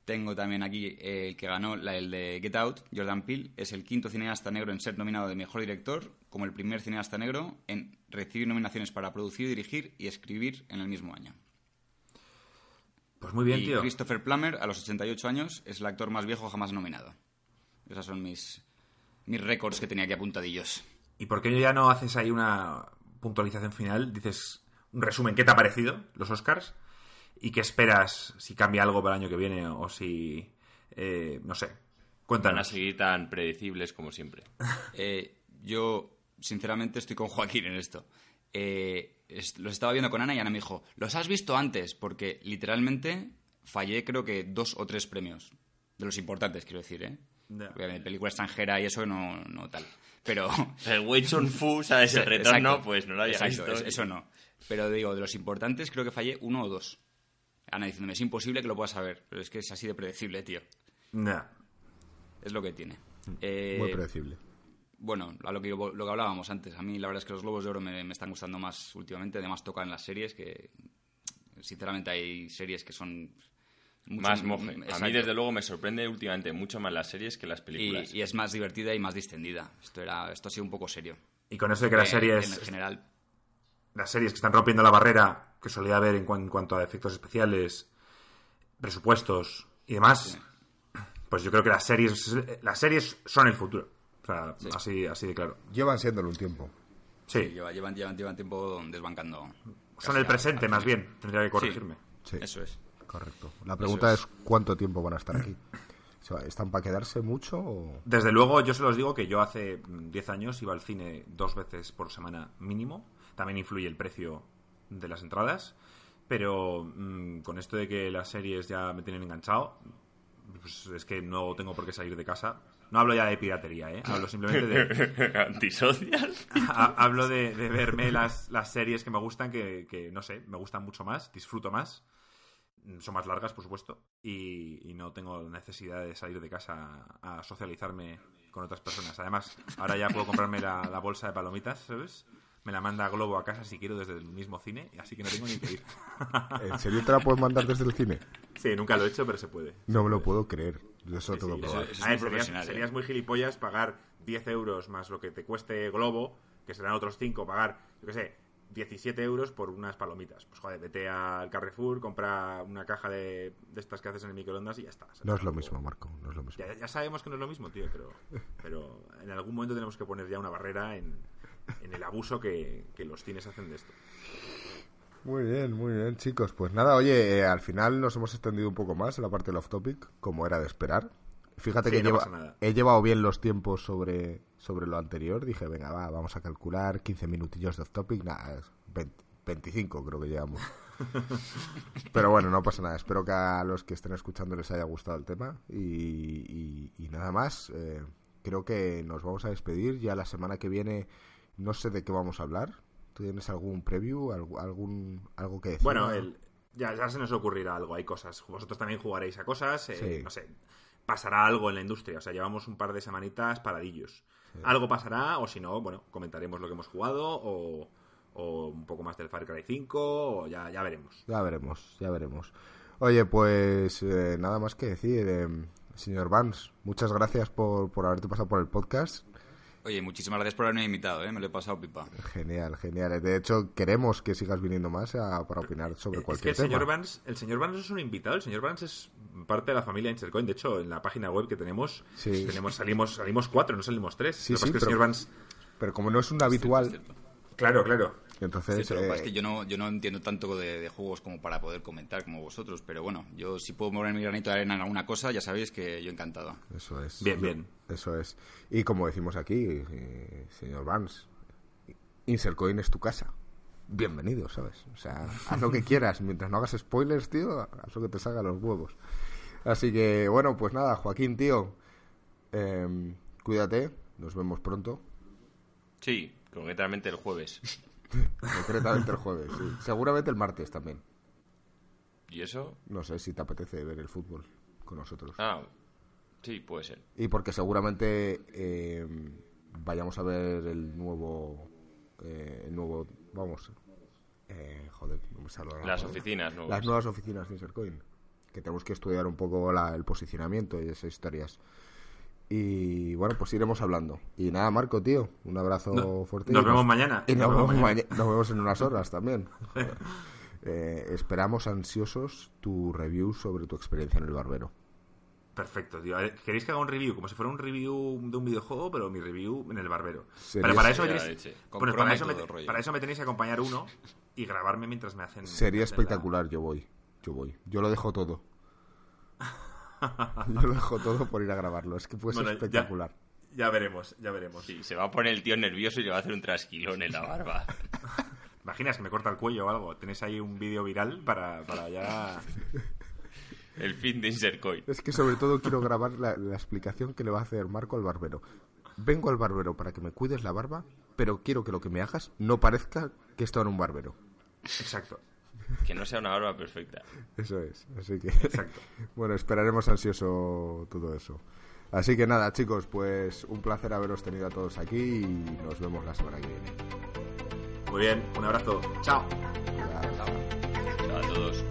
Speaker 4: tengo también aquí eh, el que ganó, la- el de Get Out, Jordan Peele, es el quinto cineasta negro en ser nominado de mejor director, como el primer cineasta negro en recibir nominaciones para producir, dirigir y escribir en el mismo año.
Speaker 2: Pues muy bien,
Speaker 4: y
Speaker 2: tío.
Speaker 4: Christopher Plummer, a los 88 años, es el actor más viejo jamás nominado. Esos son mis, mis récords que tenía aquí apuntadillos.
Speaker 2: ¿Y por qué ya no haces ahí una puntualización final? Dices un resumen, ¿qué te ha parecido los Oscars? ¿Y qué esperas si cambia algo para el año que viene o si... eh, no sé.
Speaker 3: Van a
Speaker 2: Cuéntanos.
Speaker 3: seguir tan predecibles como siempre. (laughs)
Speaker 4: Eh, yo, sinceramente, estoy con Joaquín en esto. Eh, es- los estaba viendo con Ana y Ana me dijo, ¿los has visto antes? Porque literalmente fallé creo que dos o tres premios. De los importantes, quiero decir, ¿eh?
Speaker 2: Ya.
Speaker 4: Porque Película extranjera y eso no, no tal. Pero... (laughs)
Speaker 3: El Wait on Fu, ¿sabes? El retorno,
Speaker 4: exacto.
Speaker 3: pues no lo había
Speaker 4: Exacto,
Speaker 3: visto.
Speaker 4: es- Eso no. Pero digo, de los importantes creo que fallé uno o dos. Ana diciéndome, es imposible que lo puedas saber. Pero es que es así de predecible, tío.
Speaker 2: Ya.
Speaker 4: Es lo que tiene. Eh,
Speaker 1: Muy predecible.
Speaker 4: bueno, a lo que, lo que hablábamos antes. A mí la verdad es que los Globos de Oro me, me están gustando más últimamente. Además tocan las series que... Sinceramente hay series que son... mucho-
Speaker 3: Más moje. A mí, desde luego, me sorprende últimamente mucho más las series que las películas.
Speaker 4: y, y es más divertida y más distendida. Esto, era, esto ha sido un poco serio.
Speaker 2: Y con eso de que las
Speaker 4: Eh,
Speaker 2: series...
Speaker 4: En general,
Speaker 2: las series que están rompiendo la barrera que solía haber en, cuan- en cuanto a efectos especiales, presupuestos y demás, pues yo creo que las series las series son el futuro. O sea, así, así de claro.
Speaker 1: Llevan siéndolo un tiempo.
Speaker 2: Sí,
Speaker 4: lleva- llevan, llevan, llevan tiempo desbancando.
Speaker 2: son el presente
Speaker 4: al
Speaker 2: más bien, tendría que corregirme.
Speaker 1: Sí,
Speaker 4: Eso es.
Speaker 1: correcto. La pregunta
Speaker 4: es.
Speaker 1: es. cuánto tiempo van a estar aquí. ¿Están para quedarse mucho o...?
Speaker 2: Desde luego, yo se los digo que yo hace mm, 10 años iba al cine dos veces por semana mínimo. También influye el precio de las entradas. Pero mm, con esto de que las series ya me tienen enganchado, pues es que no tengo por qué salir de casa. No hablo ya de piratería, ¿eh? Hablo simplemente de... (laughs)
Speaker 3: ¿Antisocial?
Speaker 2: Ha- hablo de, de verme las, las series que me gustan, que, que, no sé, me gustan mucho más, disfruto más. Son más largas, por supuesto, y, y no tengo necesidad de salir de casa a, a socializarme con otras personas. Además, ahora ya puedo comprarme la, la bolsa de palomitas, ¿sabes? Me la manda Globo a casa si quiero desde el mismo cine, así que no tengo ni que ir. (laughs)
Speaker 1: ¿En serio te la puedes mandar desde el cine?
Speaker 2: Sí, nunca lo he hecho, pero se puede.
Speaker 1: No me lo puedo creer. Yo eso
Speaker 2: Sí,
Speaker 1: que
Speaker 2: eso-
Speaker 1: probar.
Speaker 4: eso es
Speaker 2: a ver,
Speaker 4: muy
Speaker 2: serías,
Speaker 4: profesional,
Speaker 2: serías
Speaker 4: ¿eh?
Speaker 2: muy gilipollas pagar 10 euros más lo que te cueste Globo, que serán otros 5, pagar, yo qué sé, 17 euros por unas palomitas. Pues joder, vete al Carrefour, compra una caja de, de estas que haces en el microondas y ya está.
Speaker 1: No es lo mismo, Marco, no es lo mismo.
Speaker 2: Ya, ya sabemos que no es lo mismo, tío, pero, pero en algún momento tenemos que poner ya una barrera en, en el abuso que, que los cines hacen de esto.
Speaker 1: Muy bien, muy bien, chicos. Pues nada, oye, eh, al final nos hemos extendido un poco más en la parte del off-topic, como era de esperar. Fíjate
Speaker 2: Sí,
Speaker 1: que
Speaker 2: no
Speaker 1: lleva- he llevado bien los tiempos sobre, sobre lo anterior. Dije, venga, va, vamos a calcular 15 minutillos de off-topic. Nada, es 20 25 creo que llevamos. (laughs) Pero bueno, no pasa nada. Espero que a los que estén escuchando les haya gustado el tema. Y, y- y nada más, eh, creo que nos vamos a despedir. Ya la semana que viene no sé de qué vamos a hablar. ¿Tú tienes algún preview? algo- algún, ¿Algo que decir?
Speaker 2: Bueno, el- ya, ya se nos ocurrirá algo, hay cosas. Vosotros también jugaréis a cosas, eh,
Speaker 1: Sí.
Speaker 2: no sé, pasará algo en la industria. O sea, llevamos un par de semanitas paradillos. Algo pasará, o si no, bueno, comentaremos lo que hemos jugado, o, o un poco más del Far Cry 5, o ya, ya veremos.
Speaker 1: Ya veremos, ya veremos. Oye, pues eh, nada más que decir, eh, señor Vance, muchas gracias por, por haberte pasado por el podcast.
Speaker 4: Oye, muchísimas gracias por haberme invitado, ¿eh? Me lo he pasado pipa.
Speaker 1: Genial, genial. De hecho, queremos que sigas viniendo más a- para opinar sobre
Speaker 2: Es que
Speaker 1: cualquier
Speaker 2: el señor,
Speaker 1: tema.
Speaker 2: Vance, el señor Vance es un invitado, el señor Vance es parte de la familia Insercoin. De hecho, en la página web que tenemos,
Speaker 1: Sí.
Speaker 2: tenemos salimos, salimos cuatro, no salimos tres.
Speaker 1: Sí,
Speaker 2: que
Speaker 1: sí,
Speaker 2: es que el
Speaker 1: pero-
Speaker 2: señor Vance...
Speaker 1: Pero como no es un habitual,
Speaker 4: Cierto, cierto.
Speaker 2: Claro, claro.
Speaker 1: Entonces...
Speaker 4: Sí, pero lo que
Speaker 1: eh,
Speaker 4: es que yo no, yo no entiendo tanto de, de juegos como para poder comentar como vosotros, pero bueno, yo si puedo mover mi granito de arena en alguna cosa, ya sabéis que yo encantado.
Speaker 1: Eso es.
Speaker 2: Bien, bien.
Speaker 1: Eso es. Y como decimos aquí, eh, señor Vance, Insercoin es tu casa. Bienvenido, ¿sabes? O sea, haz lo que (laughs) quieras. Mientras no hagas spoilers, tío, haz lo que te salga a los huevos. Así que, bueno, pues nada, Joaquín, tío, em, cuídate. Nos vemos pronto.
Speaker 3: Sí, concretamente el jueves.
Speaker 1: Concretamente el jueves, sí. Seguramente el martes también.
Speaker 3: ¿Y eso?
Speaker 1: No sé si te apetece ver el fútbol con nosotros.
Speaker 3: Ah, sí, puede ser.
Speaker 1: Y porque seguramente eh, vayamos a ver el nuevo, eh, el nuevo, vamos, eh, joder, no me sale
Speaker 3: Las
Speaker 1: palabra.
Speaker 3: oficinas nuevas.
Speaker 1: Las nuevas oficinas de Insercoin, que tenemos que estudiar un poco la- el posicionamiento y esas historias. Y bueno, pues iremos hablando. Y nada, Marco, tío, un abrazo
Speaker 2: No-
Speaker 1: fuerte.
Speaker 2: nos vemos mañana.
Speaker 1: Y nos,
Speaker 2: Nos
Speaker 1: vemos nos vemos en unas horas también. (laughs) Eh, esperamos ansiosos tu review sobre tu experiencia en el barbero.
Speaker 2: Perfecto, tío. Ver, ¿Queréis que haga un review? Como si fuera un review de un videojuego, pero mi review en el barbero. Pero para eso, me tenéis,
Speaker 4: croma
Speaker 2: para, eso me, para eso tenéis que acompañar uno y grabarme mientras me hacen...
Speaker 1: Sería
Speaker 2: me hacen la-
Speaker 1: espectacular, yo voy. Yo voy. Yo lo dejo todo. Yo lo dejo todo por ir a grabarlo. Es que puede ser
Speaker 2: Bueno, ya-
Speaker 1: espectacular.
Speaker 2: Ya veremos, ya veremos.
Speaker 3: Sí, se va a poner el tío nervioso y le va a hacer un trasquilón en la barba. (laughs)
Speaker 2: Imaginas que me corta el cuello o algo. Tenéis ahí un vídeo viral para, para ya...
Speaker 3: El fin de Insercoin.
Speaker 1: Es que sobre todo quiero grabar la, la explicación que le va a hacer Marco al barbero. Vengo al barbero para que me cuides la barba, pero quiero que lo que me hagas no parezca que estoy en un barbero.
Speaker 2: Exacto.
Speaker 3: Que no sea una barba perfecta.
Speaker 1: Eso es. Así que.
Speaker 2: Exacto. (laughs)
Speaker 1: bueno, esperaremos ansioso todo eso. Así que nada, chicos, pues un placer haberos tenido a todos aquí y nos vemos la semana que viene.
Speaker 2: Muy bien, un abrazo. Chao.
Speaker 1: Ya.
Speaker 3: Chao a todos.